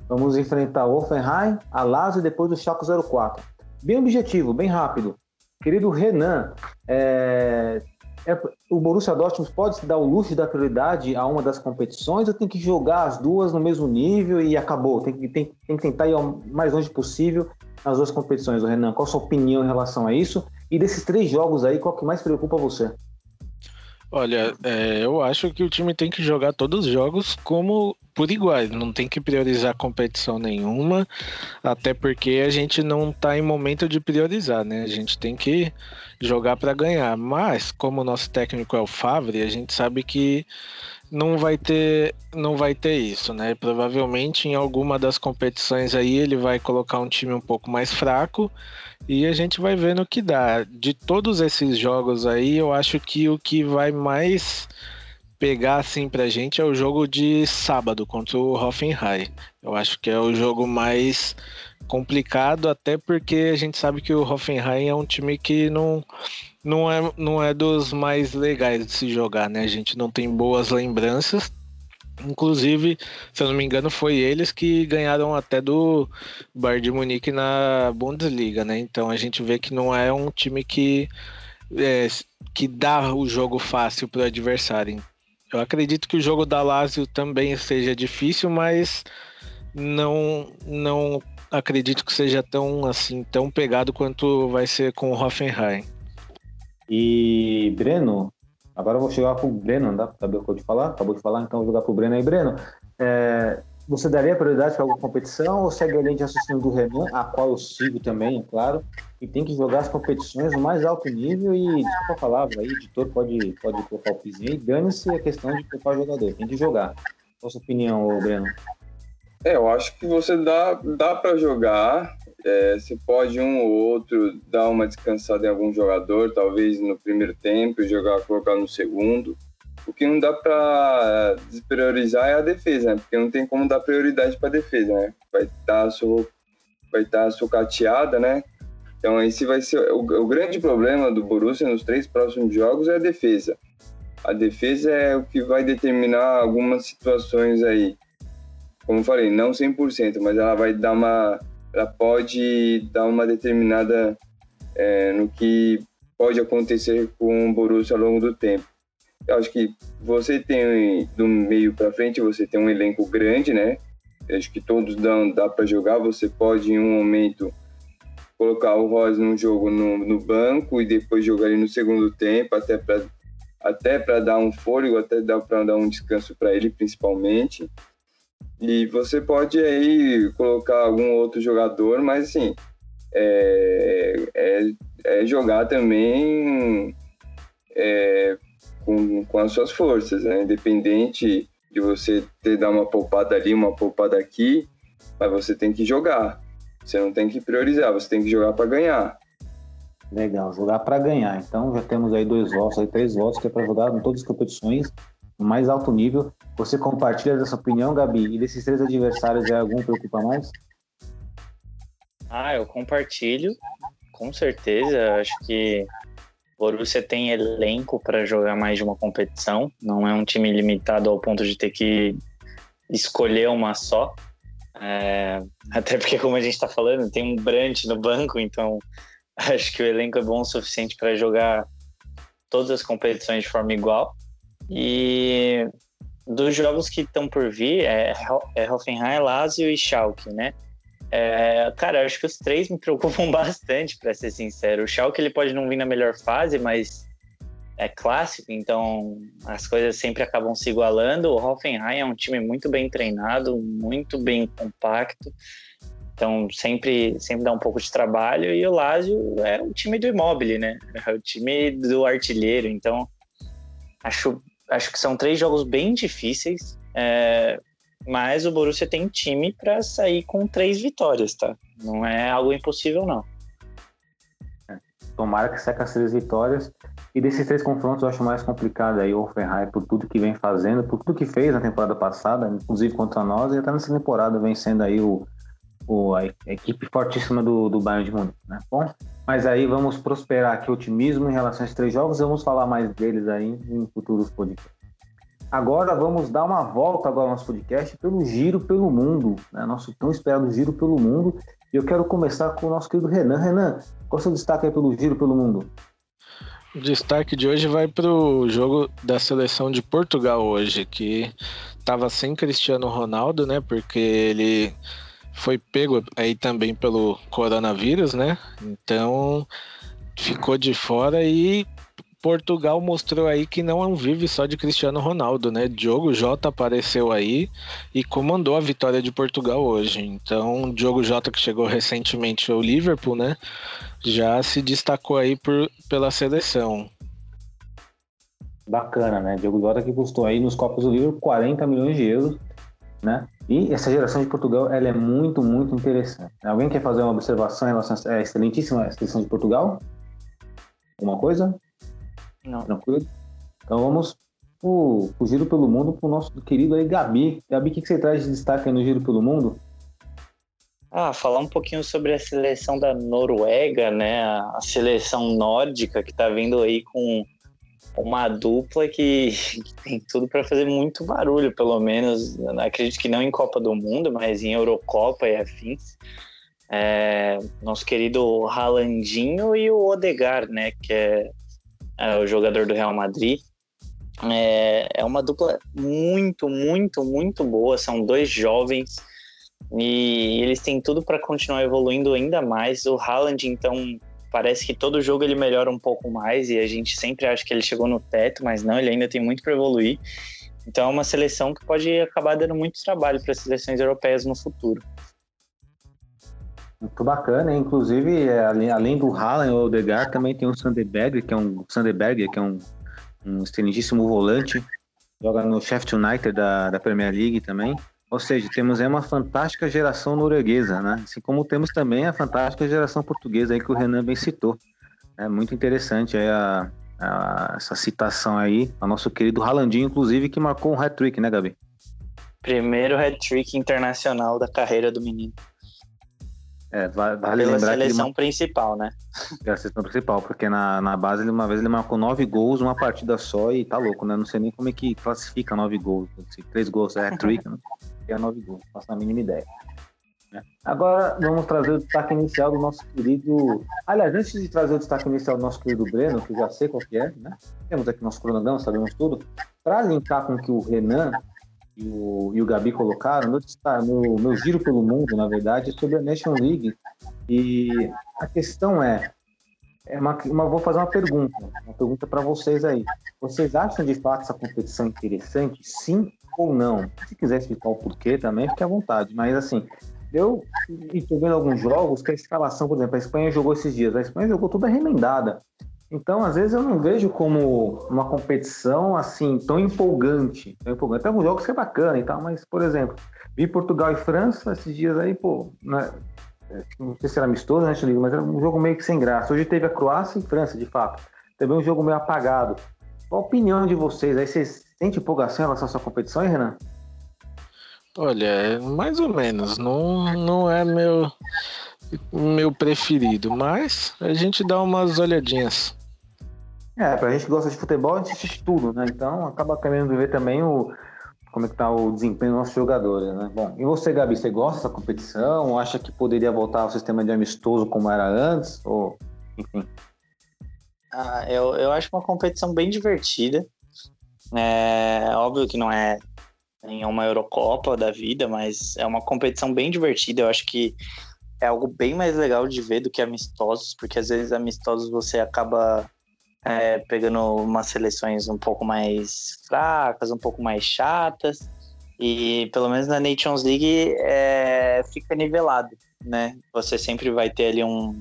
Vamos enfrentar o Offenheim, a Lazio e depois o Schalke 04. Bem objetivo, bem rápido. Querido Renan, é, é, o Borussia Dortmund pode se dar o luxo da prioridade a uma das competições ou tem que jogar as duas no mesmo nível e acabou? Tem que, tem, tem que tentar ir o mais longe possível nas duas competições, Renan. Qual a sua opinião em relação a isso? E desses três jogos aí, qual que mais preocupa você? Olha, é, eu acho que o time tem que jogar todos os jogos como por iguais, não tem que priorizar competição nenhuma, até porque a gente não está em momento de priorizar, né? A gente tem que jogar para ganhar. Mas como o nosso técnico é o Favre, a gente sabe que não vai ter não vai ter isso, né? Provavelmente em alguma das competições aí ele vai colocar um time um pouco mais fraco e a gente vai ver no que dá. De todos esses jogos aí, eu acho que o que vai mais pegar assim pra gente é o jogo de sábado contra o Hoffenheim. Eu acho que é o jogo mais complicado, até porque a gente sabe que o Hoffenheim é um time que não, não, é, não é dos mais legais de se jogar, né? A gente não tem boas lembranças Inclusive, se eu não me engano, foi eles que ganharam até do Bayern de Munique na Bundesliga, né? Então a gente vê que não é um time que, é, que dá o jogo fácil para o adversário. Eu acredito que o jogo da Lazio também seja difícil, mas não não acredito que seja tão assim tão pegado quanto vai ser com o Hoffenheim. E Breno, Agora eu vou chegar pro Breno, não dá pra saber o que eu te falar? Acabou de falar, então vou jogar pro Breno aí. Breno, é, você daria prioridade para alguma competição ou segue a linha de raciocínio do Renan, a qual eu sigo também, é claro, e tem que jogar as competições no mais alto nível e, desculpa a palavra, aí, editor pode, pode colocar o pizinho aí, dane-se a questão de poupar o jogador, tem que jogar. Qual a sua opinião, Breno? É, eu acho que você dá, dá para jogar, é, você pode um ou outro dar uma descansada em algum jogador, talvez no primeiro tempo, jogar colocar no segundo. O que não dá para despriorizar é a defesa, né? porque não tem como dar prioridade para a defesa, né? Vai estar tá vai estar tá sucateada, né? Então esse vai ser o, o grande problema do Borussia nos três próximos jogos é a defesa. A defesa é o que vai determinar algumas situações aí. Como falei, não 100%, mas ela vai dar uma ela pode dar uma determinada é, no que pode acontecer com o Borussia ao longo do tempo. Eu acho que você tem do meio para frente você tem um elenco grande, né? Eu acho que todos dão dá para jogar. Você pode em um momento colocar o Rosa num jogo no, no banco e depois jogar ele no segundo tempo, até para até para dar um fôlego, até dar para dar um descanso para ele principalmente. E você pode aí colocar algum outro jogador, mas assim, é, é, é jogar também é, com, com as suas forças, né? Independente de você ter dar uma poupada ali, uma poupada aqui, mas você tem que jogar. Você não tem que priorizar, você tem que jogar para ganhar. Legal, jogar para ganhar. Então já temos aí dois votos, aí três votos que é para jogar em todas as competições no mais alto nível. Você compartilha dessa opinião, Gabi? E desses três adversários, é algum preocupa mais? Ah, eu compartilho, com certeza. Acho que o Borussia tem elenco para jogar mais de uma competição. Não é um time limitado ao ponto de ter que escolher uma só. É, até porque, como a gente está falando, tem um Brandt no banco, então acho que o elenco é bom o suficiente para jogar todas as competições de forma igual. E dos jogos que estão por vir é, é Hoffenheim, Lazio e Schalke, né? É, cara, acho que os três me preocupam bastante, para ser sincero. O Schalke ele pode não vir na melhor fase, mas é clássico, então as coisas sempre acabam se igualando. O Hoffenheim é um time muito bem treinado, muito bem compacto, então sempre sempre dá um pouco de trabalho. E o Lazio é o time do Immobile, né? É o time do artilheiro. Então acho acho que são três jogos bem difíceis. É, mas o Borussia tem time para sair com três vitórias, tá? Não é algo impossível, não. É, tomara que seca as três vitórias. E desses três confrontos eu acho mais complicado aí o Hoffenheim por tudo que vem fazendo, por tudo que fez na temporada passada, inclusive contra nós, e até nessa temporada vencendo aí o, o, a equipe fortíssima do, do Bayern de Munique, né? Bom, mas aí vamos prosperar aqui otimismo em relação a esses três jogos, vamos falar mais deles aí em futuros podcasts. Agora vamos dar uma volta agora ao nosso podcast pelo Giro pelo Mundo, né? nosso tão esperado Giro pelo Mundo. E eu quero começar com o nosso querido Renan. Renan, qual é o seu destaque aí pelo Giro pelo Mundo? O destaque de hoje vai para o jogo da seleção de Portugal hoje, que estava sem Cristiano Ronaldo, né? Porque ele foi pego aí também pelo coronavírus, né? Então ficou de fora e Portugal mostrou aí que não vive só de Cristiano Ronaldo, né? Diogo Jota apareceu aí e comandou a vitória de Portugal hoje. Então, Diogo Jota que chegou recentemente ao Liverpool, né? Já se destacou aí por, pela seleção. Bacana, né? Diogo Jota que custou aí nos copos do Liverpool 40 milhões de euros, né? E essa geração de Portugal, ela é muito, muito interessante. Alguém quer fazer uma observação em relação a essa excelentíssima seleção de Portugal? Alguma coisa? Não. Tranquilo? Então vamos o, o Giro pelo Mundo para o nosso querido aí Gabi. Gabi, o que, que você traz de destaque no Giro pelo Mundo? Ah, falar um pouquinho sobre a seleção da Noruega, né? A seleção nórdica que está vindo aí com uma dupla que, tem tudo para fazer muito barulho, pelo menos. Acredito que não em Copa do Mundo, mas em Eurocopa e afins. É, nosso querido Ralandinho e o Odegar, né? Que é é, o jogador do Real Madrid. É, é uma dupla muito, muito, muito boa. São dois jovens e eles têm tudo para continuar evoluindo ainda mais. O Haaland, então, parece que todo jogo ele melhora um pouco mais e a gente sempre acha que ele chegou no teto, mas não, ele ainda tem muito para evoluir. Então é uma seleção que pode acabar dando muito trabalho para as seleções europeias no futuro. Muito bacana, inclusive, é, além, do Haaland e o Odegaard, também tem o Sanderberg, que é um Sanderberg, que é um, um volante, joga no Sheffield United da, da Premier League também. Ou seja, temos aí uma fantástica geração norueguesa, né? Assim como temos também a fantástica geração portuguesa aí que o Renan bem citou. É muito interessante aí a, a, essa citação aí, a nosso querido Haalandinho, inclusive, que marcou um hat-trick, né, Gabi? Primeiro hat-trick internacional da carreira do menino. É, vale Pela lembrar seleção que principal, né? É a seleção principal, porque na, na base, ele, uma vez ele marcou nove gols, uma partida só e tá louco, né? Não sei nem como é que classifica nove gols. Três gols é hat-trick, né? É nove gols, não faço a mínima ideia. Né? Agora vamos trazer o destaque inicial do nosso querido. Aliás, antes de trazer o destaque inicial do nosso querido Breno, que já sei qual que é, né? Temos aqui nosso cronograma, sabemos tudo. Para linkar com o que o Renan e o, e o Gabi colocaram, no, no meu giro pelo mundo, na verdade, sobre a National League. E a questão é, é uma, uma, vou fazer uma pergunta, uma pergunta para vocês aí. Vocês acham de fato essa competição interessante? Sim ou não? Se quiser explicar o porquê também, fique à vontade. Mas assim, eu estou vendo alguns jogos que a escalação, por exemplo, a Espanha jogou esses dias, a Espanha jogou toda remendada. Então, às vezes, eu não vejo como uma competição assim tão empolgante. Tão empolgante. Tem alguns jogos que é bacana e tal, mas, por exemplo, vi Portugal e França esses dias aí, pô, né? não sei se era amistoso, né, mas era um jogo meio que sem graça. Hoje teve a Croácia e França, de fato. Também um jogo meio apagado. Qual a opinião de vocês? Aí vocês sentem empolgação em relação à sua competição, hein, Renan? Olha, mais ou menos. Não, não é meu, meu preferido, mas a gente dá umas olhadinhas. É, pra gente que gosta de futebol, a gente assiste tudo, né? Então acaba querendo ver também o, como é que tá o desempenho dos nossos jogadores, né? Bom, e você, Gabi, você gosta dessa competição? Acha que poderia voltar ao sistema de amistoso como era antes? Ou, enfim. Ah, eu, eu acho uma competição bem divertida. É óbvio que não é em uma Eurocopa da vida, mas é uma competição bem divertida. Eu acho que é algo bem mais legal de ver do que amistosos, porque às vezes amistosos você acaba é, pegando umas seleções um pouco mais fracas, um pouco mais chatas, e pelo menos na Nations League é, fica nivelado, né? Você sempre vai ter ali um,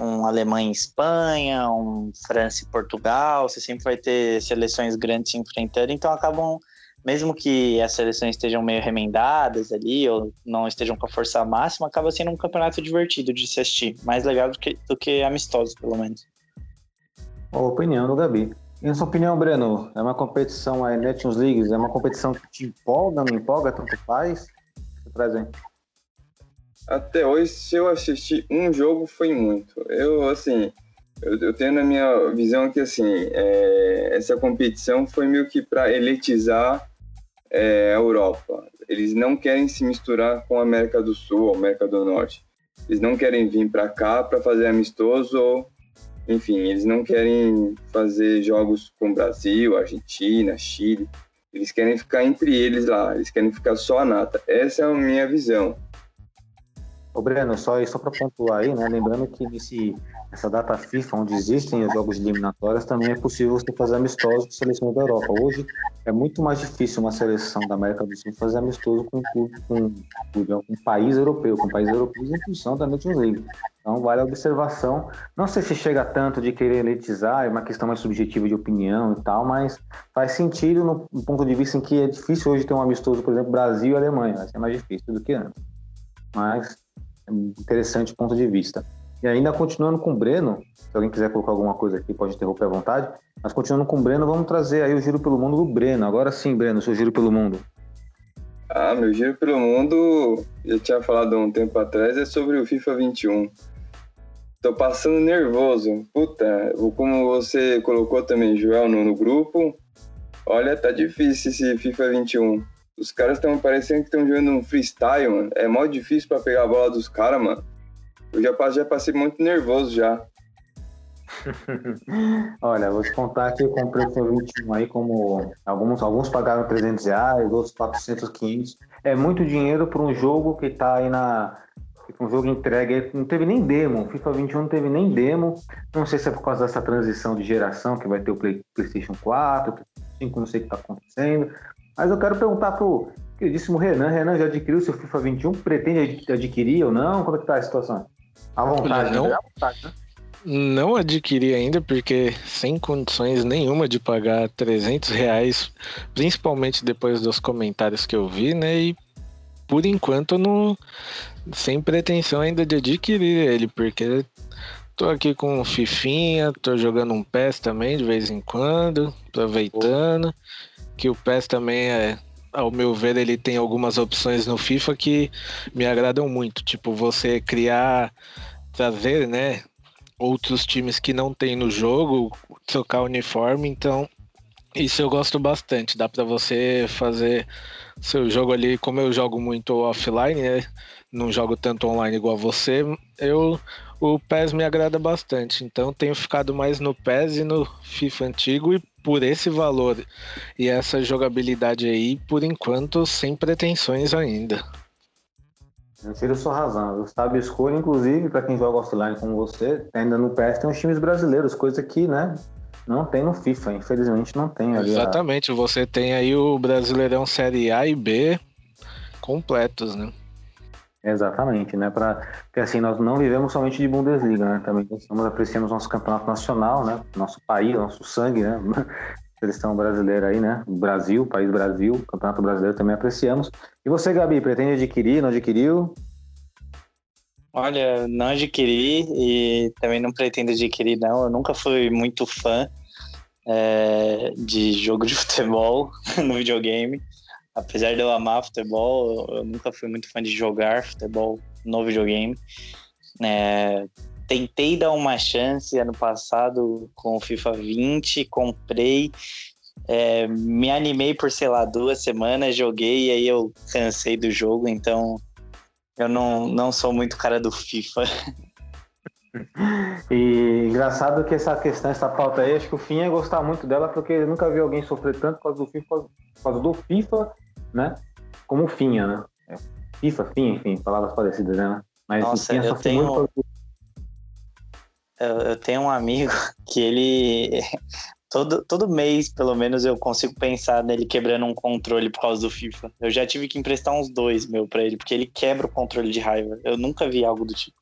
um Alemanha e Espanha, um França e Portugal, você sempre vai ter seleções grandes se enfrentando, então acabam mesmo que as seleções estejam meio remendadas ali ou não estejam com a força máxima, acaba sendo um campeonato divertido de se assistir. Mais legal do que, do que amistoso, pelo menos. Opinião do Gabi. E na sua opinião, Breno, é uma competição, a Nations Leagues, é uma competição que te empolga, não empolga, tanto faz? Presente. Até hoje, se eu assisti um jogo, foi muito. Eu, assim, eu, eu tenho na minha visão que, assim, é, essa competição foi meio que para elitizar é, a Europa. Eles não querem se misturar com a América do Sul, a América do Norte. Eles não querem vir para cá para fazer amistoso ou enfim, eles não querem fazer jogos com Brasil, Argentina, Chile. Eles querem ficar entre eles lá, eles querem ficar só a nata. Essa é a minha visão. Ô Breno, só, só para pontuar aí, né? Lembrando que nesse, nessa data FIFA, onde existem os jogos eliminatórios, também é possível você fazer amistoso com seleções da Europa. Hoje é muito mais difícil uma seleção da América do Sul fazer amistoso com, com, com, com um país europeu, com um país europeu em função da Nations League. Então vale a observação. Não sei se chega tanto de querer elitizar, é uma questão mais subjetiva de opinião e tal, mas faz sentido no, no ponto de vista em que é difícil hoje ter um amistoso, por exemplo, Brasil e Alemanha. Vai ser mais difícil do que antes. Mas interessante ponto de vista. E ainda continuando com o Breno, se alguém quiser colocar alguma coisa aqui, pode interromper à vontade. Mas continuando com o Breno, vamos trazer aí o Giro pelo Mundo do Breno. Agora sim, Breno, seu Giro pelo Mundo. Ah, meu Giro pelo Mundo, eu tinha falado um tempo atrás, é sobre o FIFA 21. Tô passando nervoso. Puta, como você colocou também, Joel, no, no grupo. Olha, tá difícil esse FIFA 21. Os caras estão parecendo que estão jogando um freestyle, mano. É mó difícil para pegar a bola dos caras, mano. Eu já, já passei muito nervoso já. Olha, vou te contar que eu comprei o 21 aí como alguns, alguns pagaram 300 reais, outros 400, 500. É muito dinheiro para um jogo que tá aí na um jogo entregue, não teve nem demo. FIFA 21 não teve nem demo. Não sei se é por causa dessa transição de geração que vai ter o Play, PlayStation 4, 5, não sei o que está acontecendo. Mas eu quero perguntar pro queridíssimo Renan. Renan já adquiriu seu FIFA 21? Pretende adquirir ou não? Como é que tá a situação? À vontade, não, né? À vontade, né? Não adquiri ainda, porque sem condições nenhuma de pagar 300 reais, principalmente depois dos comentários que eu vi, né? E por enquanto não. Sem pretensão ainda de adquirir ele, porque tô aqui com Fifinha, tô jogando um PES também de vez em quando, aproveitando. Que o PES também é. Ao meu ver, ele tem algumas opções no FIFA que me agradam muito. Tipo, você criar, trazer, né? Outros times que não tem no jogo, trocar uniforme, então isso eu gosto bastante. Dá para você fazer seu jogo ali, como eu jogo muito offline, né? Não jogo tanto online igual você, eu o PES me agrada bastante. Então tenho ficado mais no PES e no FIFA antigo e por esse valor e essa jogabilidade aí, por enquanto, sem pretensões ainda. Eu tiro sua razão. Gustavo Escolha, inclusive, para quem joga offline como você, ainda no PES tem uns times brasileiros, coisa que, né, não tem no FIFA, infelizmente não tem ali. Exatamente, a... você tem aí o Brasileirão Série A e B completos, né? Exatamente, né? Pra, porque assim, nós não vivemos somente de Bundesliga, né? Também estamos apreciando nosso campeonato nacional, né? Nosso país, nosso sangue, né? Seleção brasileira aí, né? Brasil, país Brasil, Campeonato Brasileiro também apreciamos. E você, Gabi, pretende adquirir, não adquiriu? Olha, não adquiri e também não pretendo adquirir, não. Eu nunca fui muito fã é, de jogo de futebol no videogame. Apesar de eu amar futebol, eu nunca fui muito fã de jogar futebol no videogame. É, tentei dar uma chance ano passado com o FIFA 20, comprei, é, me animei por, sei lá, duas semanas, joguei e aí eu cansei do jogo, então eu não, não sou muito cara do FIFA. E engraçado que essa questão, essa pauta aí, acho que o Fim ia gostar muito dela, porque eu nunca vi alguém sofrer tanto por causa do FIFA, por causa do FIFA, né? Como Finha, né? É, FIFA, Finha, enfim, palavras parecidas, né? Mas Nossa, eu tenho- muito Eu, eu tenho um amigo que ele. Todo, todo mês, pelo menos, eu consigo pensar nele quebrando um controle por causa do FIFA. Eu já tive que emprestar uns dois, meu, pra ele, porque ele quebra o controle de raiva. Eu nunca vi algo do tipo.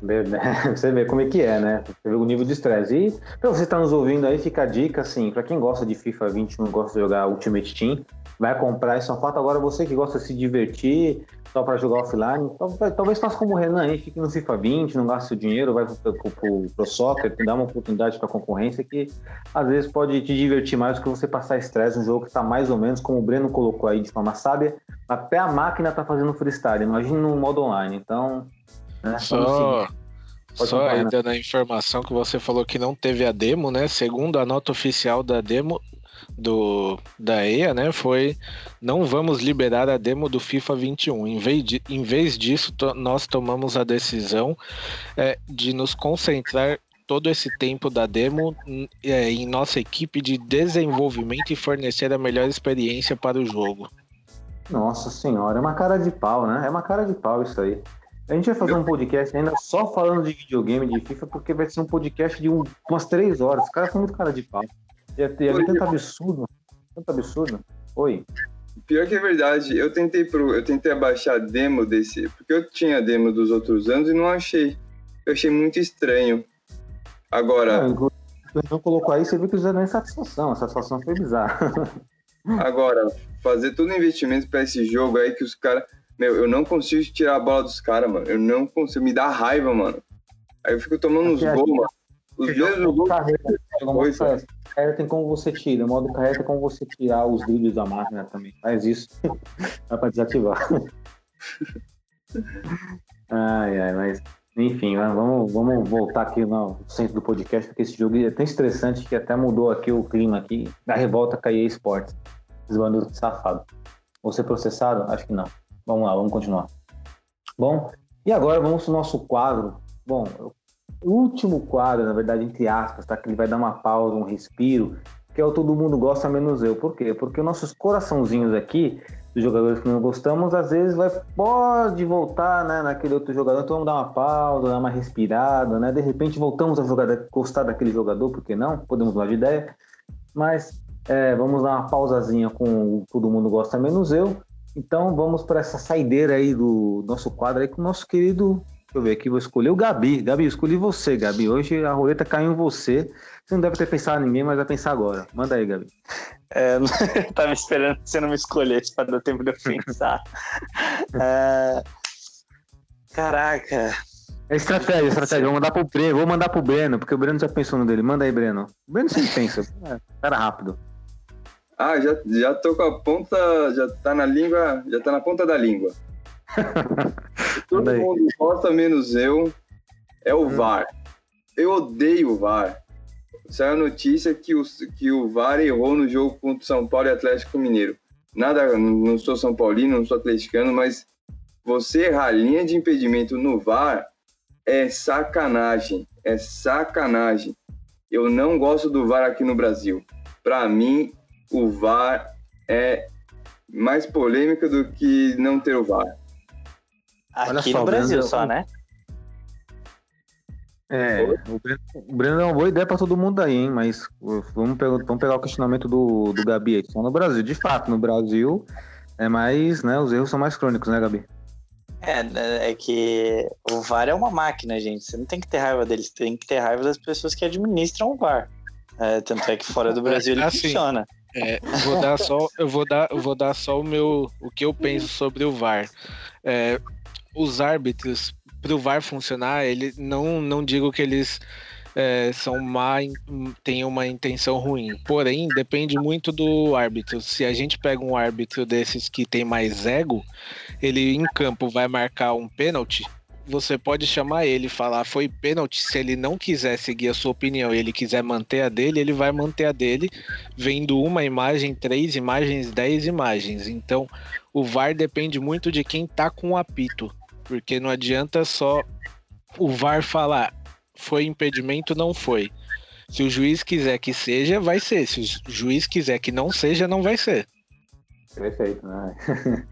Você vê como é que é, né? Você vê o nível de estresse. E pra você estar nos ouvindo aí, fica a dica, assim, pra quem gosta de FIFA 21, gosta de jogar Ultimate Team, vai comprar e só falta agora você que gosta de se divertir, só pra jogar offline. Talvez, talvez faça como o Renan aí, fique no FIFA 20, não gaste o dinheiro, vai pro, pro, pro, pro soccer, dá uma oportunidade pra concorrência que às vezes pode te divertir mais do que você passar estresse num jogo que tá mais ou menos, como o Breno colocou aí de forma sábia, até a máquina tá fazendo freestyle, imagina no modo online. Então, né, Só. Pode só falar, aí né? dando a informação que você falou que não teve a demo, né? Segundo a nota oficial da demo do da EA, né? Foi não vamos liberar a demo do FIFA 21. Em vez, de, em vez disso, to- nós tomamos a decisão é, de nos concentrar todo esse tempo da demo é, em nossa equipe de desenvolvimento e fornecer a melhor experiência para o jogo. Nossa senhora, é uma cara de pau, né? É uma cara de pau isso aí. A gente vai fazer um podcast ainda só falando de videogame, de FIFA, porque vai ser um podcast de um- umas três horas. Os caras são muito cara de pau. Já teve Oi. tanto absurdo, tanto absurdo. Oi. Pior que é verdade, eu tentei pro, eu tentei abaixar a demo desse, porque eu tinha a demo dos outros anos e não achei. Eu achei muito estranho. Agora, Não, colocou aí, você viu que já deu insatisfação. A satisfação foi bizarra. agora fazer todo o investimento pra esse jogo aí que os caras, meu, eu não consigo tirar a bola dos caras, mano. Eu não consigo, me dá raiva, mano. Aí eu fico tomando uns Aqui, aqui. gols, mano. Os mesmos gols. carreira. Carreira- tem como você tira, o modo carreira tem como você tirar os dribles da máquina também. Faz isso. Dá pra desativar. ai, ai, mas enfim, né, vamos, vamos voltar aqui no centro do podcast, porque esse jogo é tão estressante que até mudou aqui o clima aqui da revolta com a EA Sports. Esses bandidos safados. Vou ser processado? Acho que não. Vamos lá, vamos continuar. Bom, e agora vamos pro nosso quadro. Bom, o último quadro, na verdade, entre aspas, tá? Que ele vai dar uma pausa, um respiro, que é o todo mundo gosta menos eu. Por quê? Porque os nossos coraçãozinhos aqui, dos jogadores que não gostamos, às vezes vai, pode voltar né, naquele outro jogador, então vamos dar uma pausa, dar uma respirada, né? De repente voltamos a jogar, gostar daquele jogador, por que não? Podemos mudar de ideia. Mas é, vamos dar uma pausazinha com Todo Mundo Gosta Menos Eu. Então vamos para essa saideira aí do nosso quadro aí com o nosso querido. Deixa eu ver aqui, vou escolher o Gabi. Gabi, eu escolhi você, Gabi. Hoje a roleta caiu em você. Você não deve ter pensado em ninguém, mas vai pensar agora. Manda aí, Gabi. É, eu tava esperando que você não me escolhesse para dar tempo de eu pensar. É, Caraca. É estratégia, estratégia. Vou mandar pro Breno, vou mandar pro Breno, porque o Breno já pensou no dele. Manda aí, Breno. O Breno sempre pensa. É, cara rápido. Ah, já, já tô com a ponta, já tá na língua, já tá na ponta da língua. Todo mundo gosta menos eu. É o VAR. Eu odeio o VAR. Saiu a notícia que o, que o VAR errou no jogo contra o São Paulo e Atlético Mineiro. Nada, não sou São Paulino, não sou atleticano, mas você errar a linha de impedimento no VAR é sacanagem. É sacanagem. Eu não gosto do VAR aqui no Brasil. Para mim, o VAR é mais polêmica do que não ter o VAR. Olha Aqui só, no Brasil Brando, só, né? É, o Breno, o Breno é uma boa ideia pra todo mundo aí, hein? Mas vamos pegar, vamos pegar o questionamento do, do Gabi aí. Só no Brasil, de fato, no Brasil é mais, né? Os erros são mais crônicos, né, Gabi? É, né, é que o VAR é uma máquina, gente. Você não tem que ter raiva deles, tem que ter raiva das pessoas que administram o VAR. É, tanto é que fora do Brasil ele Assim, funciona. É, vou dar só, eu vou dar, eu vou dar só o meu, o que eu penso sobre o VAR. É, os árbitros pro VAR funcionar, ele não, não digo que eles é, são má, têm uma intenção ruim. Porém, depende muito do árbitro. Se a gente pega um árbitro desses que tem mais ego, ele em campo vai marcar um pênalti. Você pode chamar ele falar foi pênalti. Se ele não quiser seguir a sua opinião ele quiser manter a dele, ele vai manter a dele, vendo uma imagem, três imagens, dez imagens. Então, o VAR depende muito de quem tá com o apito. Porque não adianta só o VAR falar foi impedimento, não foi. Se o juiz quiser que seja, vai ser. Se o juiz quiser que não seja, não vai ser. Perfeito, né?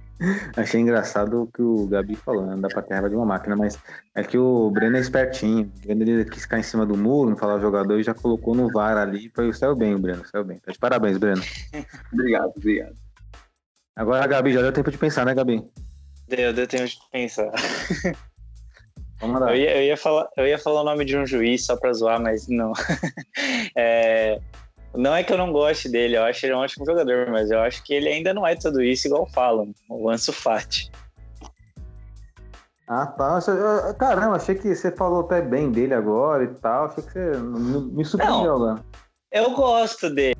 Achei engraçado o que o Gabi falou, né? Não dá pra ter raiva de uma máquina, mas é que o Breno é espertinho. O Breno ele quis ficar em cima do muro, não falar o jogador e já colocou no VAR ali. Foi, saiu bem o Breno, saiu bem. Tá de parabéns, Breno. obrigado, obrigado. Agora, Gabi, já deu tempo de pensar, né, Gabi? Deu, deu tempo de pensar. Vamos lá. Eu ia, eu, ia falar, eu ia falar o nome de um juiz só pra zoar, mas não. é, não é que eu não goste dele, eu acho ele um ótimo jogador, mas eu acho que ele ainda não é tudo isso igual falam, o Ansu Fati. Ah, tá. Caramba, achei que você falou até bem dele agora e tal. Achei que você me surpreendeu, não, Eu gosto dele.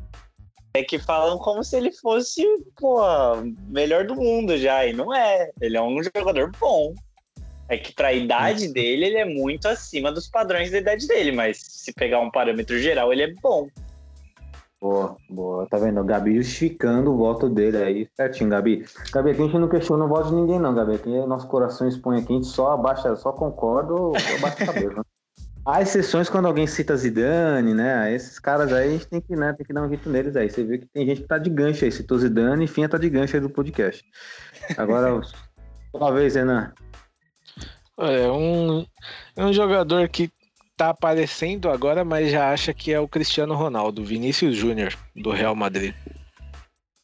É que falam como se ele fosse, pô, melhor do mundo já. E não é. Ele é um jogador bom. É que para a idade dele, ele é muito acima dos padrões da idade dele. Mas se pegar um parâmetro geral, ele é bom. Boa, boa. Tá vendo? O Gabi justificando o voto dele aí. Certinho, Gabi. Gabi, aqui a gente não questiona o voto de ninguém, não, Gabi. Aqui nosso coração expõe aqui, a gente só abaixa, só concorda ou abaixa a cabeça. Há exceções quando alguém cita Zidane, né? Esses caras aí a gente tem que, né, tem que dar um jeito neles aí. Você vê que tem gente que tá de gancho aí. Citou Zidane e Finha tá de gancho aí do podcast. Agora, uma vez, Renan. É um, é um jogador que tá aparecendo agora, mas já acha que é o Cristiano Ronaldo, Vinícius Júnior, do Real Madrid.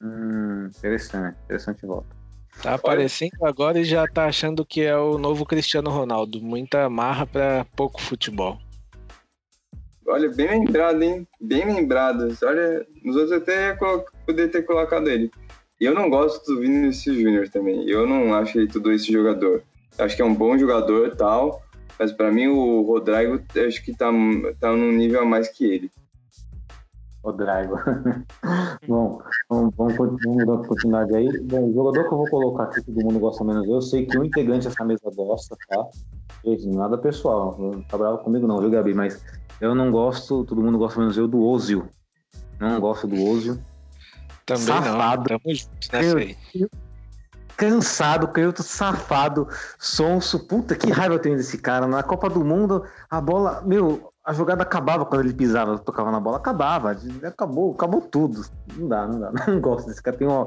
Hum, interessante, interessante volta. Tá aparecendo agora e já tá achando que é o novo Cristiano Ronaldo. Muita marra para pouco futebol. Olha, bem lembrado, hein? Bem lembrado. Olha, nos outros até poder ter colocado ele. E eu não gosto do Vinícius Júnior também. Eu não acho ele tudo esse jogador. Acho que é um bom jogador e tal, mas para mim o Rodrigo acho que tá, tá num nível a mais que ele. Rodrigo. Bom, vamos, vamos, continuidade aí. Bom, o jogador que eu vou colocar aqui, todo mundo gosta menos eu, sei que um integrante dessa mesa gosta, tá? Gente, nada pessoal, não tá bravo comigo não, viu, Gabi? Mas eu não gosto, todo mundo gosta menos eu, do Ozil. Não gosto do Ozil. Também Safado. não, tamo junto nessa aí cansado, canhoto safado, sonso. Puta, que raiva eu tenho desse cara. Na Copa do Mundo, a bola, meu, a jogada acabava quando ele pisava, tocava na bola, acabava. Acabou, acabou tudo. Não dá, não dá. Não gosto desse cara. Tem uma,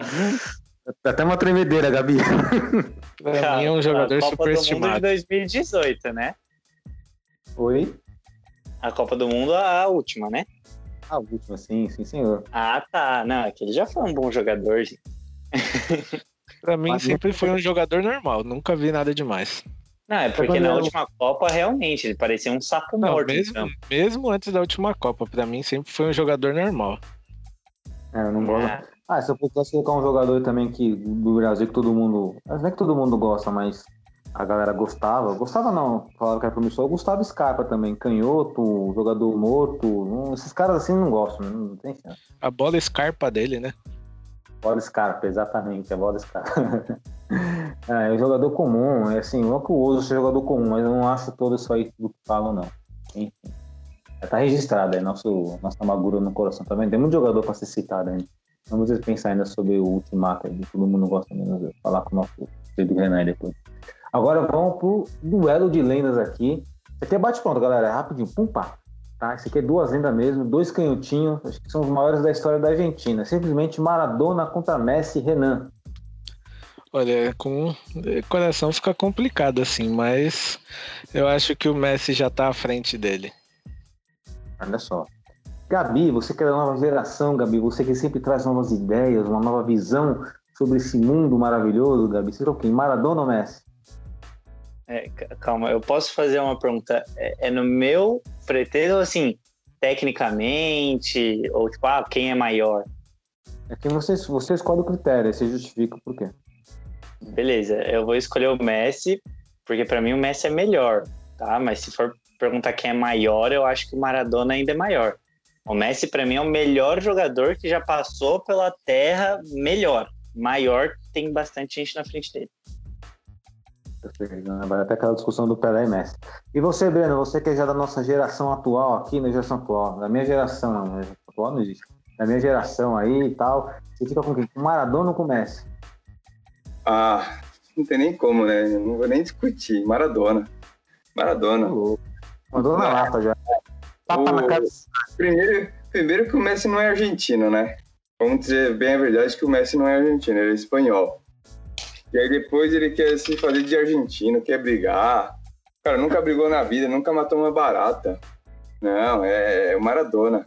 até uma tremedeira, Gabi. Pra mim é um jogador superestimado. Copa do Mundo de 2018, né? Oi? A Copa do Mundo, a última, né? A última, sim, sim, senhor. Ah, tá. Não, aquele já foi um bom jogador, gente. Pra mim Mas sempre foi um jogador normal, nunca vi nada demais. Não, é porque na última Copa realmente ele parecia um sapo não, morto. Mesmo, então. mesmo antes da última Copa, pra mim sempre foi um jogador normal. É, eu não gosto. É. Ah, se eu pudesse colocar um jogador também que do Brasil que todo mundo. Não é que todo mundo gosta, mas a galera gostava. Gostava não, falava que era promissor. O Gustavo Scarpa também, canhoto, jogador morto. esses caras assim não gostam, não tem chance. A bola Scarpa dele, né? Bola Scarpa, exatamente, a bola Scarpa. é, é um jogador comum, é assim, não que eu uso ser jogador comum, mas eu não acho todo isso aí do que falam, não. Enfim. Já tá registrado aí, nosso, nossa amargura no coração também. Tem muito jogador para ser citado ainda. Vamos pensar ainda sobre o ultimato que todo mundo gosta menos de falar com o nosso querido Renan depois. Agora vamos pro duelo de lendas aqui. Isso aqui é bate-pronto, galera. É rapidinho. Pum, pá. Tá? Esse aqui é duas lendas mesmo, dois canhotinhos, acho que são os maiores da história da Argentina. Simplesmente Maradona contra Messi e Renan. Olha, com coração fica complicado assim, mas eu acho que o Messi já tá à frente dele. Olha só. Gabi, você que é da nova geração, Gabi, você que sempre traz novas ideias, uma nova visão sobre esse mundo maravilhoso, Gabi. Você é o quê? Maradona ou Messi? É, calma, eu posso fazer uma pergunta? É, é no meu pretendo, assim, tecnicamente, ou tipo, ah, quem é maior? É que você, você escolhe o critério, você justifica por quê. Beleza, eu vou escolher o Messi porque para mim o Messi é melhor, tá? Mas se for perguntar quem é maior, eu acho que o Maradona ainda é maior. O Messi para mim é o melhor jogador que já passou pela Terra, melhor. Maior tem bastante gente na frente dele. Vai até aquela discussão do Pelé e Messi. E você, Breno, você que é já da nossa geração atual aqui, na geração atual, da minha geração, geração atual não existe. Da minha geração aí e tal, você fica com quem? Com Maradona ou com Messi? Ah, não tem nem como, né? Não vou nem discutir. Maradona. Maradona. Mandou na lata já. Tapa na O- cara. Primeiro, primeiro que o Messi não é argentino, né? Vamos dizer bem a verdade que o Messi não é argentino, ele é espanhol. E aí depois ele quer se fazer de argentino, quer brigar. Cara, nunca brigou na vida, nunca matou uma barata. Não, é, é o Maradona.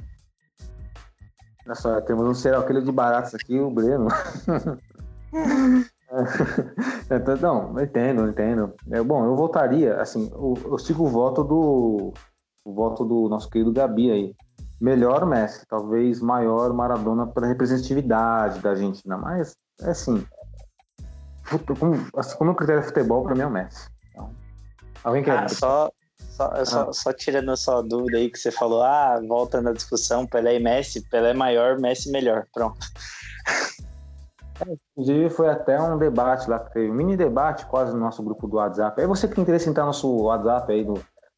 Olha só, temos um serial killer de baratos aqui, o Breno. Então, não, eu entendo, eu entendo. É, bom, eu votaria, assim, eu, eu sigo o voto do o voto do nosso querido Gabi aí. Melhor Messi, talvez maior Maradona pela representatividade da Argentina, mas é assim, como, assim, como critério é futebol, pra mim é o Messi. Então, alguém quer? Ah, só, só, só, só tirando a sua dúvida aí que você falou, ah, voltando à discussão, Pelé e Messi, Pelé é maior, Messi melhor. Pronto. Inclusive, foi até um debate lá que teve, um mini debate quase no nosso grupo do WhatsApp. Aí você que tem interesse em entrar no nosso WhatsApp aí, do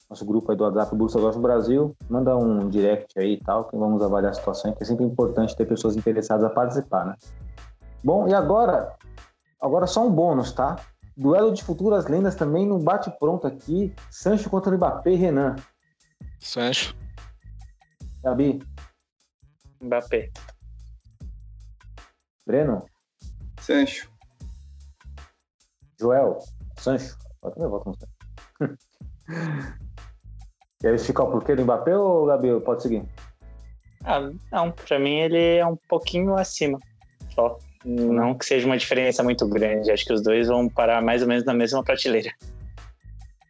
nosso grupo aí do WhatsApp Bolsa Gosta do Brasil, manda um direct aí e tal, que vamos avaliar a situação, que é sempre importante ter pessoas interessadas a participar, né? Bom, e agora, agora só um bônus, tá? Duelo de futuras lendas também no bate-pronto aqui, Sancho contra Mbappé e Renan. Sancho. Gabi, Mbappé. Breno, Sancho. Joel, Sancho. Pode também voto no Sancho. Quer explicar o porquê do Mbappé ou Gabi? Pode seguir. Ah, não, pra mim ele é um pouquinho acima. Só. Não que seja uma diferença muito grande. Acho que os dois vão parar mais ou menos na mesma prateleira.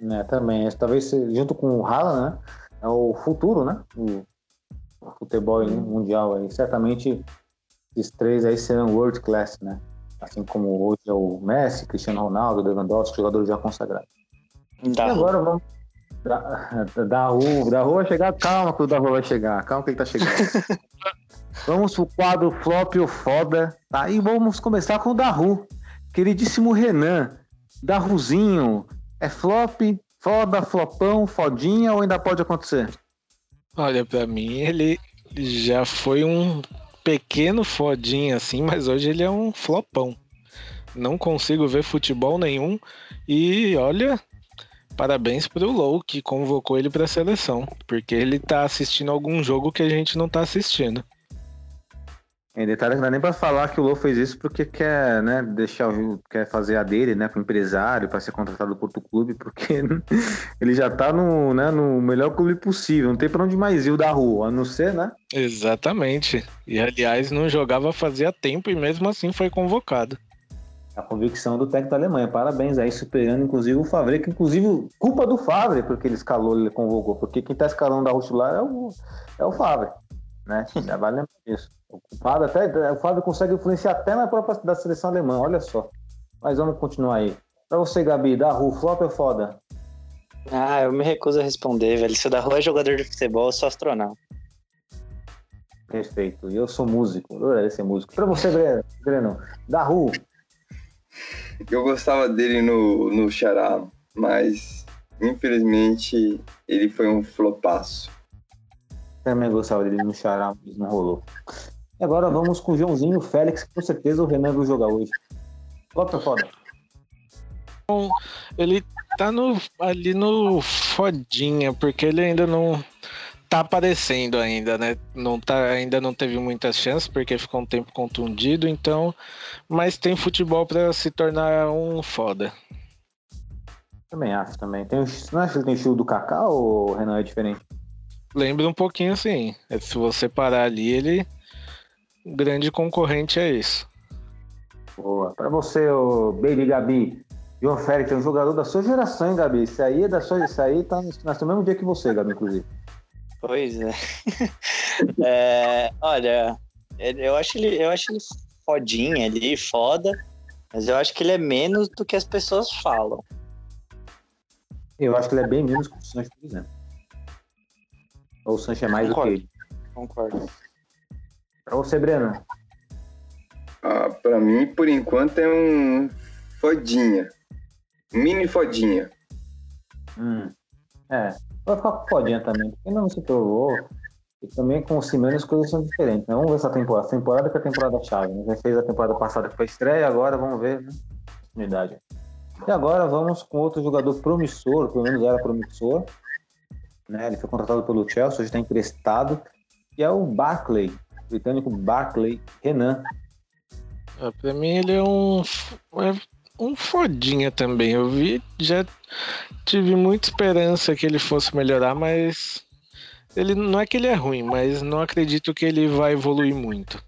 É, também. Talvez junto com o Haaland, né? É o futuro, né? O, futebol aí, mundial aí. Certamente esses três aí serão world class, né? Assim como hoje é o Messi, Cristiano Ronaldo, Lewandowski, jogadores já consagrados. E agora vamos. Da, da rua, da rua vai chegar, calma que o da rua vai chegar, calma que ele tá chegando. vamos pro quadro flop ou foda, tá? E vamos começar com o Daru, queridíssimo Renan, Daruzinho, é flop, foda, flopão, fodinha ou ainda pode acontecer? Olha, pra mim ele já foi um pequeno fodinho assim, mas hoje ele é um flopão. Não consigo ver futebol nenhum e olha, parabéns pro Low que convocou ele pra seleção, porque ele tá assistindo algum jogo que a gente não tá assistindo. Em detalhe, não dá nem pra falar que o Lô fez isso porque quer, né, deixar o quer fazer a dele, né, com o empresário, para ser contratado por outro clube, porque ele já tá no, né, no melhor clube possível, não tem pra onde mais ir o da rua, a não ser, né? Exatamente. E aliás, não jogava fazia tempo e mesmo assim foi convocado. A convicção do técnico da Alemanha. Parabéns aí, superando inclusive o Favre, que inclusive culpa do Favre, porque ele escalou, ele convocou, porque quem tá escalando da Rustilar é o, é o Favre, né? Já vale lembrar disso. O culpado até, o Favre consegue influenciar até na própria da seleção alemã, olha só. Mas vamos continuar aí. Pra você, Gabi, da rua, flop é foda? Ah, eu me recuso a responder, velho. Se o da rua é jogador de futebol, eu sou astronauta. Perfeito. E eu sou músico, eu adoraria ser músico. Pra você, Breno, Breno da rua, Eu gostava dele no, no Xará, mas infelizmente ele foi um flopaço. Também gostava dele no Xará, mas não rolou. E agora vamos com o Joãozinho Félix, que com certeza o Renan vai jogar hoje. É foda? Ele tá no, ali no fodinha, porque ele ainda não tá aparecendo ainda, né? Não tá, ainda não teve muitas chances, porque ficou um tempo contundido, então. Mas tem futebol pra se tornar um foda. Também acho, também. Tem, não acha que tem estilo do Kaká ou o Renan é diferente? Lembra um pouquinho assim. é, Se você parar ali, ele. Grande concorrente é isso. Boa. Pra você, o Baby Gabi, João Félix é um jogador da sua geração, hein, Gabi? Isso aí é da sua. Isso aí tá no, nasceu no mesmo dia que você, Gabi, inclusive. Pois é. É, olha, eu acho ele, eu acho ele fodinha ali, foda, mas eu acho que ele é menos do que as pessoas falam. Eu acho que ele é bem menos que o Sancho, por exemplo. Ou o Sancho é mais Concordo. do que ele. Concordo. Pra você, Breno. Ah, pra mim, por enquanto, é um fodinha. Mini fodinha. Hum. É. Vai ficar com fodinha também. porque Ainda não se provou. E também com o Simeone as coisas são diferentes. né? Vamos ver essa temporada. Essa temporada que é a temporada chave. Né? Já fez a temporada passada que foi estreia, agora vamos ver né? unidade. E agora vamos com outro jogador promissor, pelo menos era promissor. Né? Ele foi contratado pelo Chelsea, hoje está emprestado. E é o Barclay, o britânico Barclay Renan. Ah, Pra mim ele é um, é um fodinha também. Eu vi, já tive muita esperança que ele fosse melhorar, mas ele não é que ele é ruim, mas não acredito que ele vai evoluir muito.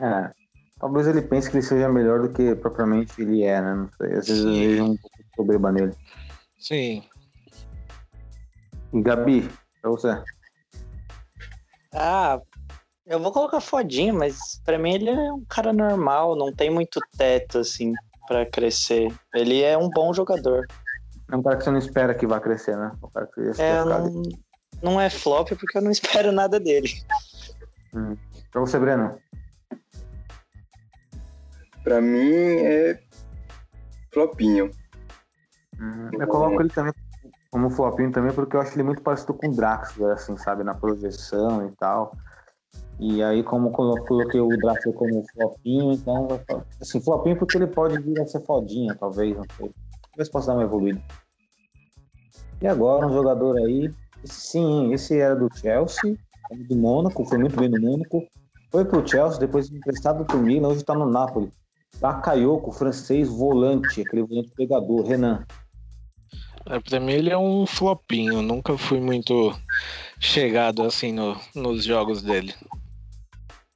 É, talvez ele pense que ele seja melhor do que propriamente ele é, né? Não sei. Às vezes eu Sim. vejo um pouco de soberba nele. Sim, Gabi, pra você. Ah, eu vou colocar fodinho, mas pra mim ele é um cara normal, não tem muito teto, assim, pra crescer. Ele é um bom jogador. É um cara que você não espera que vá crescer, né? O cara que ia É, não, não é flop porque eu não espero nada dele. Pra você, Breno. Pra mim, é flopinho. Uhum. Eu coloco ele também como flopinho também, porque eu acho ele muito parecido com o Draxler, assim, sabe? Na projeção e tal. E aí, como coloquei o Draxler como flopinho, então, assim, flopinho porque ele pode vir a ser fodinha, talvez, não sei. Talvez possa dar uma evoluída. E agora, um jogador aí, sim, esse era do Chelsea, do Mônaco, foi muito bem no Mônaco. Foi pro Chelsea, depois emprestado pro Milan, hoje tá no Napoli. Bakayoko, francês, volante, aquele volante pegador, Renan. É, pra mim ele é um flopinho. Nunca fui muito chegado assim no- nos jogos dele.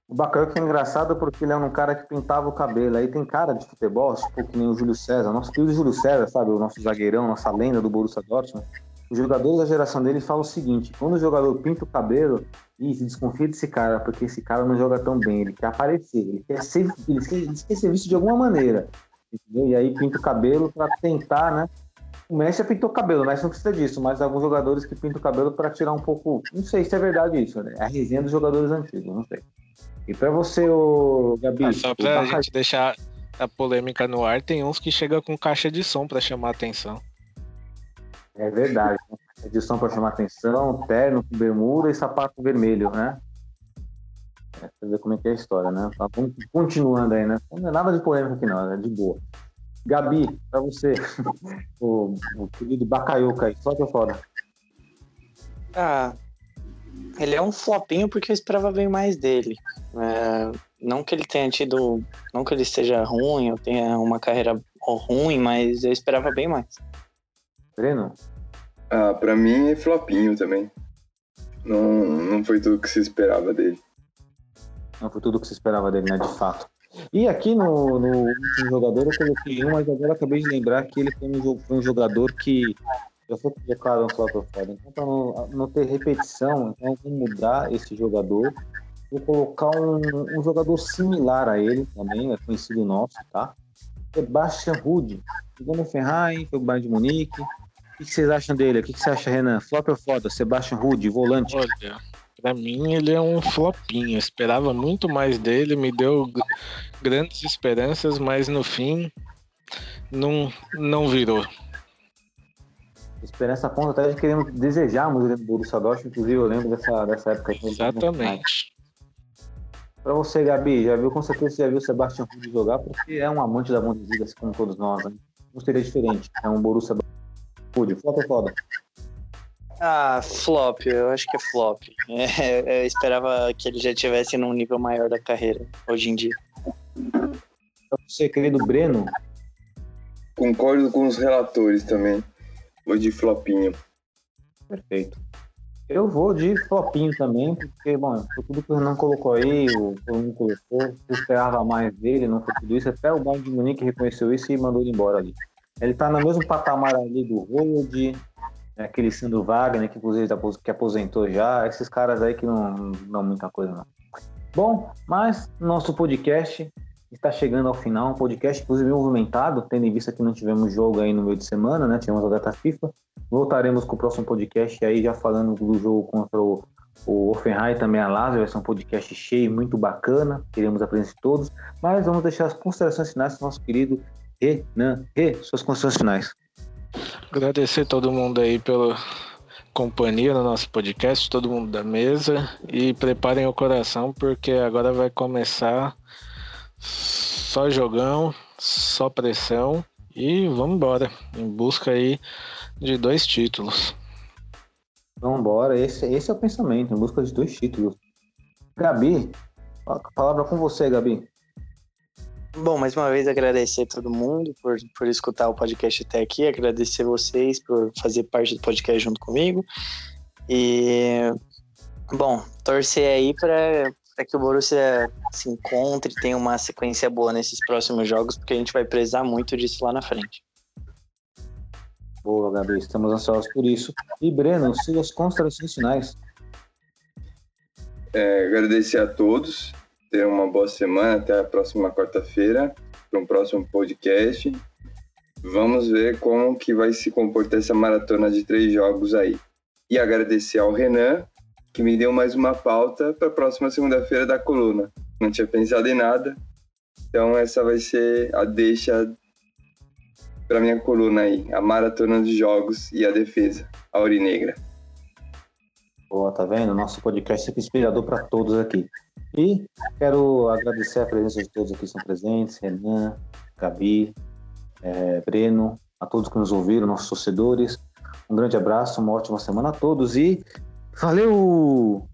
O Bakayoko é engraçado porque ele é um cara que pintava o cabelo. Aí tem cara de futebol, tipo que nem o Júlio César. Nosso querido Júlio César, sabe? O nosso zagueirão, nossa lenda do Borussia Dortmund. Os jogadores da geração dele falam o seguinte: quando o jogador pinta o cabelo, ih, desconfia desse cara, porque esse cara não joga tão bem. Ele quer aparecer, ele quer ser, ele quer, ele quer ser visto de alguma maneira. Entendeu? E aí pinta o cabelo para tentar, né? O Messi já pintou o cabelo, o Messi não precisa disso, mas alguns jogadores que pintam o cabelo para tirar um pouco. Não sei se é verdade isso, né? É a resenha dos jogadores antigos, não sei. E para você, ô, Gabi, Ah, só o pra Baca- gente deixar a polêmica no ar, tem uns que chegam com caixa de som pra chamar a atenção. é verdade. né? Edição para chamar atenção, terno com bermuda e sapato vermelho, né? É, pra ver como é que é a história, né? Tá, continuando aí, né? Não é nada de polêmica aqui, não, é de boa. Gabi, para você, o, o querido Bakayoko aí, só que fora. Ah, ele é um flopinho porque eu esperava bem mais dele. É, não que ele tenha tido. Não que ele esteja ruim ou tenha uma carreira ruim, mas eu esperava bem mais. Breno? Ah, pra mim é flopinho também. Não, não foi tudo que se esperava dele. Não foi tudo o que se esperava dele, né? De fato. E aqui no, no último jogador eu coloquei um, mas agora acabei de lembrar que ele foi um, foi um jogador que já foi colocado no próprio fora. Então, para não, não ter repetição, então eu vou mudar esse jogador. Vou colocar um, um jogador similar a ele também, é conhecido nosso, tá? Sebastian Rude. Jogou no Ferrari, foi o Bayern de Munique. O que vocês acham dele? O que você acha, Renan? Flop ou foda? Sebastian Rude, volante. Olha, pra mim ele é um flopinho. Eu esperava muito mais dele, me deu grandes esperanças, mas no fim não, não virou. Esperança a ponto até de queremos desejarmos ele no Borussia Dortmund, inclusive eu lembro dessa, dessa época. que. Exatamente. Pra você, Gabi, já viu, com certeza você já viu o Sebastian Rude jogar, porque é um amante da Bundesliga, assim como todos nós, né? Não seria diferente. É um Borussia Rude, foda foda. Ah, flop, eu acho que é flop. É, eu esperava que ele já estivesse num nível maior da carreira hoje em dia. Você, querido Breno, Concordo com os relatores também. Vou de flopinho. perfeito. Eu vou de flopinho também, porque, bom, foi tudo que o Renan colocou aí, o Bruno colocou, eu esperava mais dele, não foi tudo isso, até o Bayern de Munique reconheceu isso e mandou ele embora ali. Ele tá no mesmo patamar ali do Rode, né, aquele Sandro Wagner, que inclusive que aposentou já, esses caras aí que não não dão muita coisa não. Bom, mas nosso podcast está chegando ao final, um podcast inclusive movimentado, tendo em vista que não tivemos jogo aí no meio de semana, né? Tivemos a data FIFA. Voltaremos com o próximo podcast aí já falando do jogo contra o, o Offenheim também a Lazio, vai ser um podcast cheio, muito bacana, queremos a presença de todos, mas vamos deixar as considerações finais do nosso querido Renan. Rê, suas considerações finais. Agradecer todo mundo aí pela companhia no nosso podcast, todo mundo da mesa e preparem o coração porque agora vai começar só jogão, só pressão e vamos embora em busca aí de dois títulos. Vamos embora, esse, esse é o pensamento, em busca de dois títulos. Gabi, a palavra com você, Gabi. Bom, mais uma vez agradecer a todo mundo por, por escutar o podcast até aqui, agradecer vocês por fazer parte do podcast junto comigo. E, bom, torcer aí para que o Borussia se encontre, tenha uma sequência boa nesses próximos jogos, porque a gente vai precisar muito disso lá na frente. Boa, Gabi, estamos ansiosos por isso. E, Breno, suas considerações finais. É, agradecer a todos Tenham uma boa semana. Até a próxima quarta-feira para um próximo podcast. Vamos ver como que vai se comportar essa maratona de três jogos aí. E agradecer ao Renan, que me deu mais uma pauta para a próxima segunda-feira da coluna. Não tinha pensado em nada. Então essa vai ser a deixa para minha coluna aí, a maratona de jogos e a defesa aurinegra. Boa, tá vendo? Nosso podcast é inspirador para todos aqui. E quero agradecer a presença de todos aqui que estão presentes, Renan, Gabi, é, Breno, a todos que nos ouviram, nossos torcedores. Um grande abraço, uma ótima semana a todos e valeu!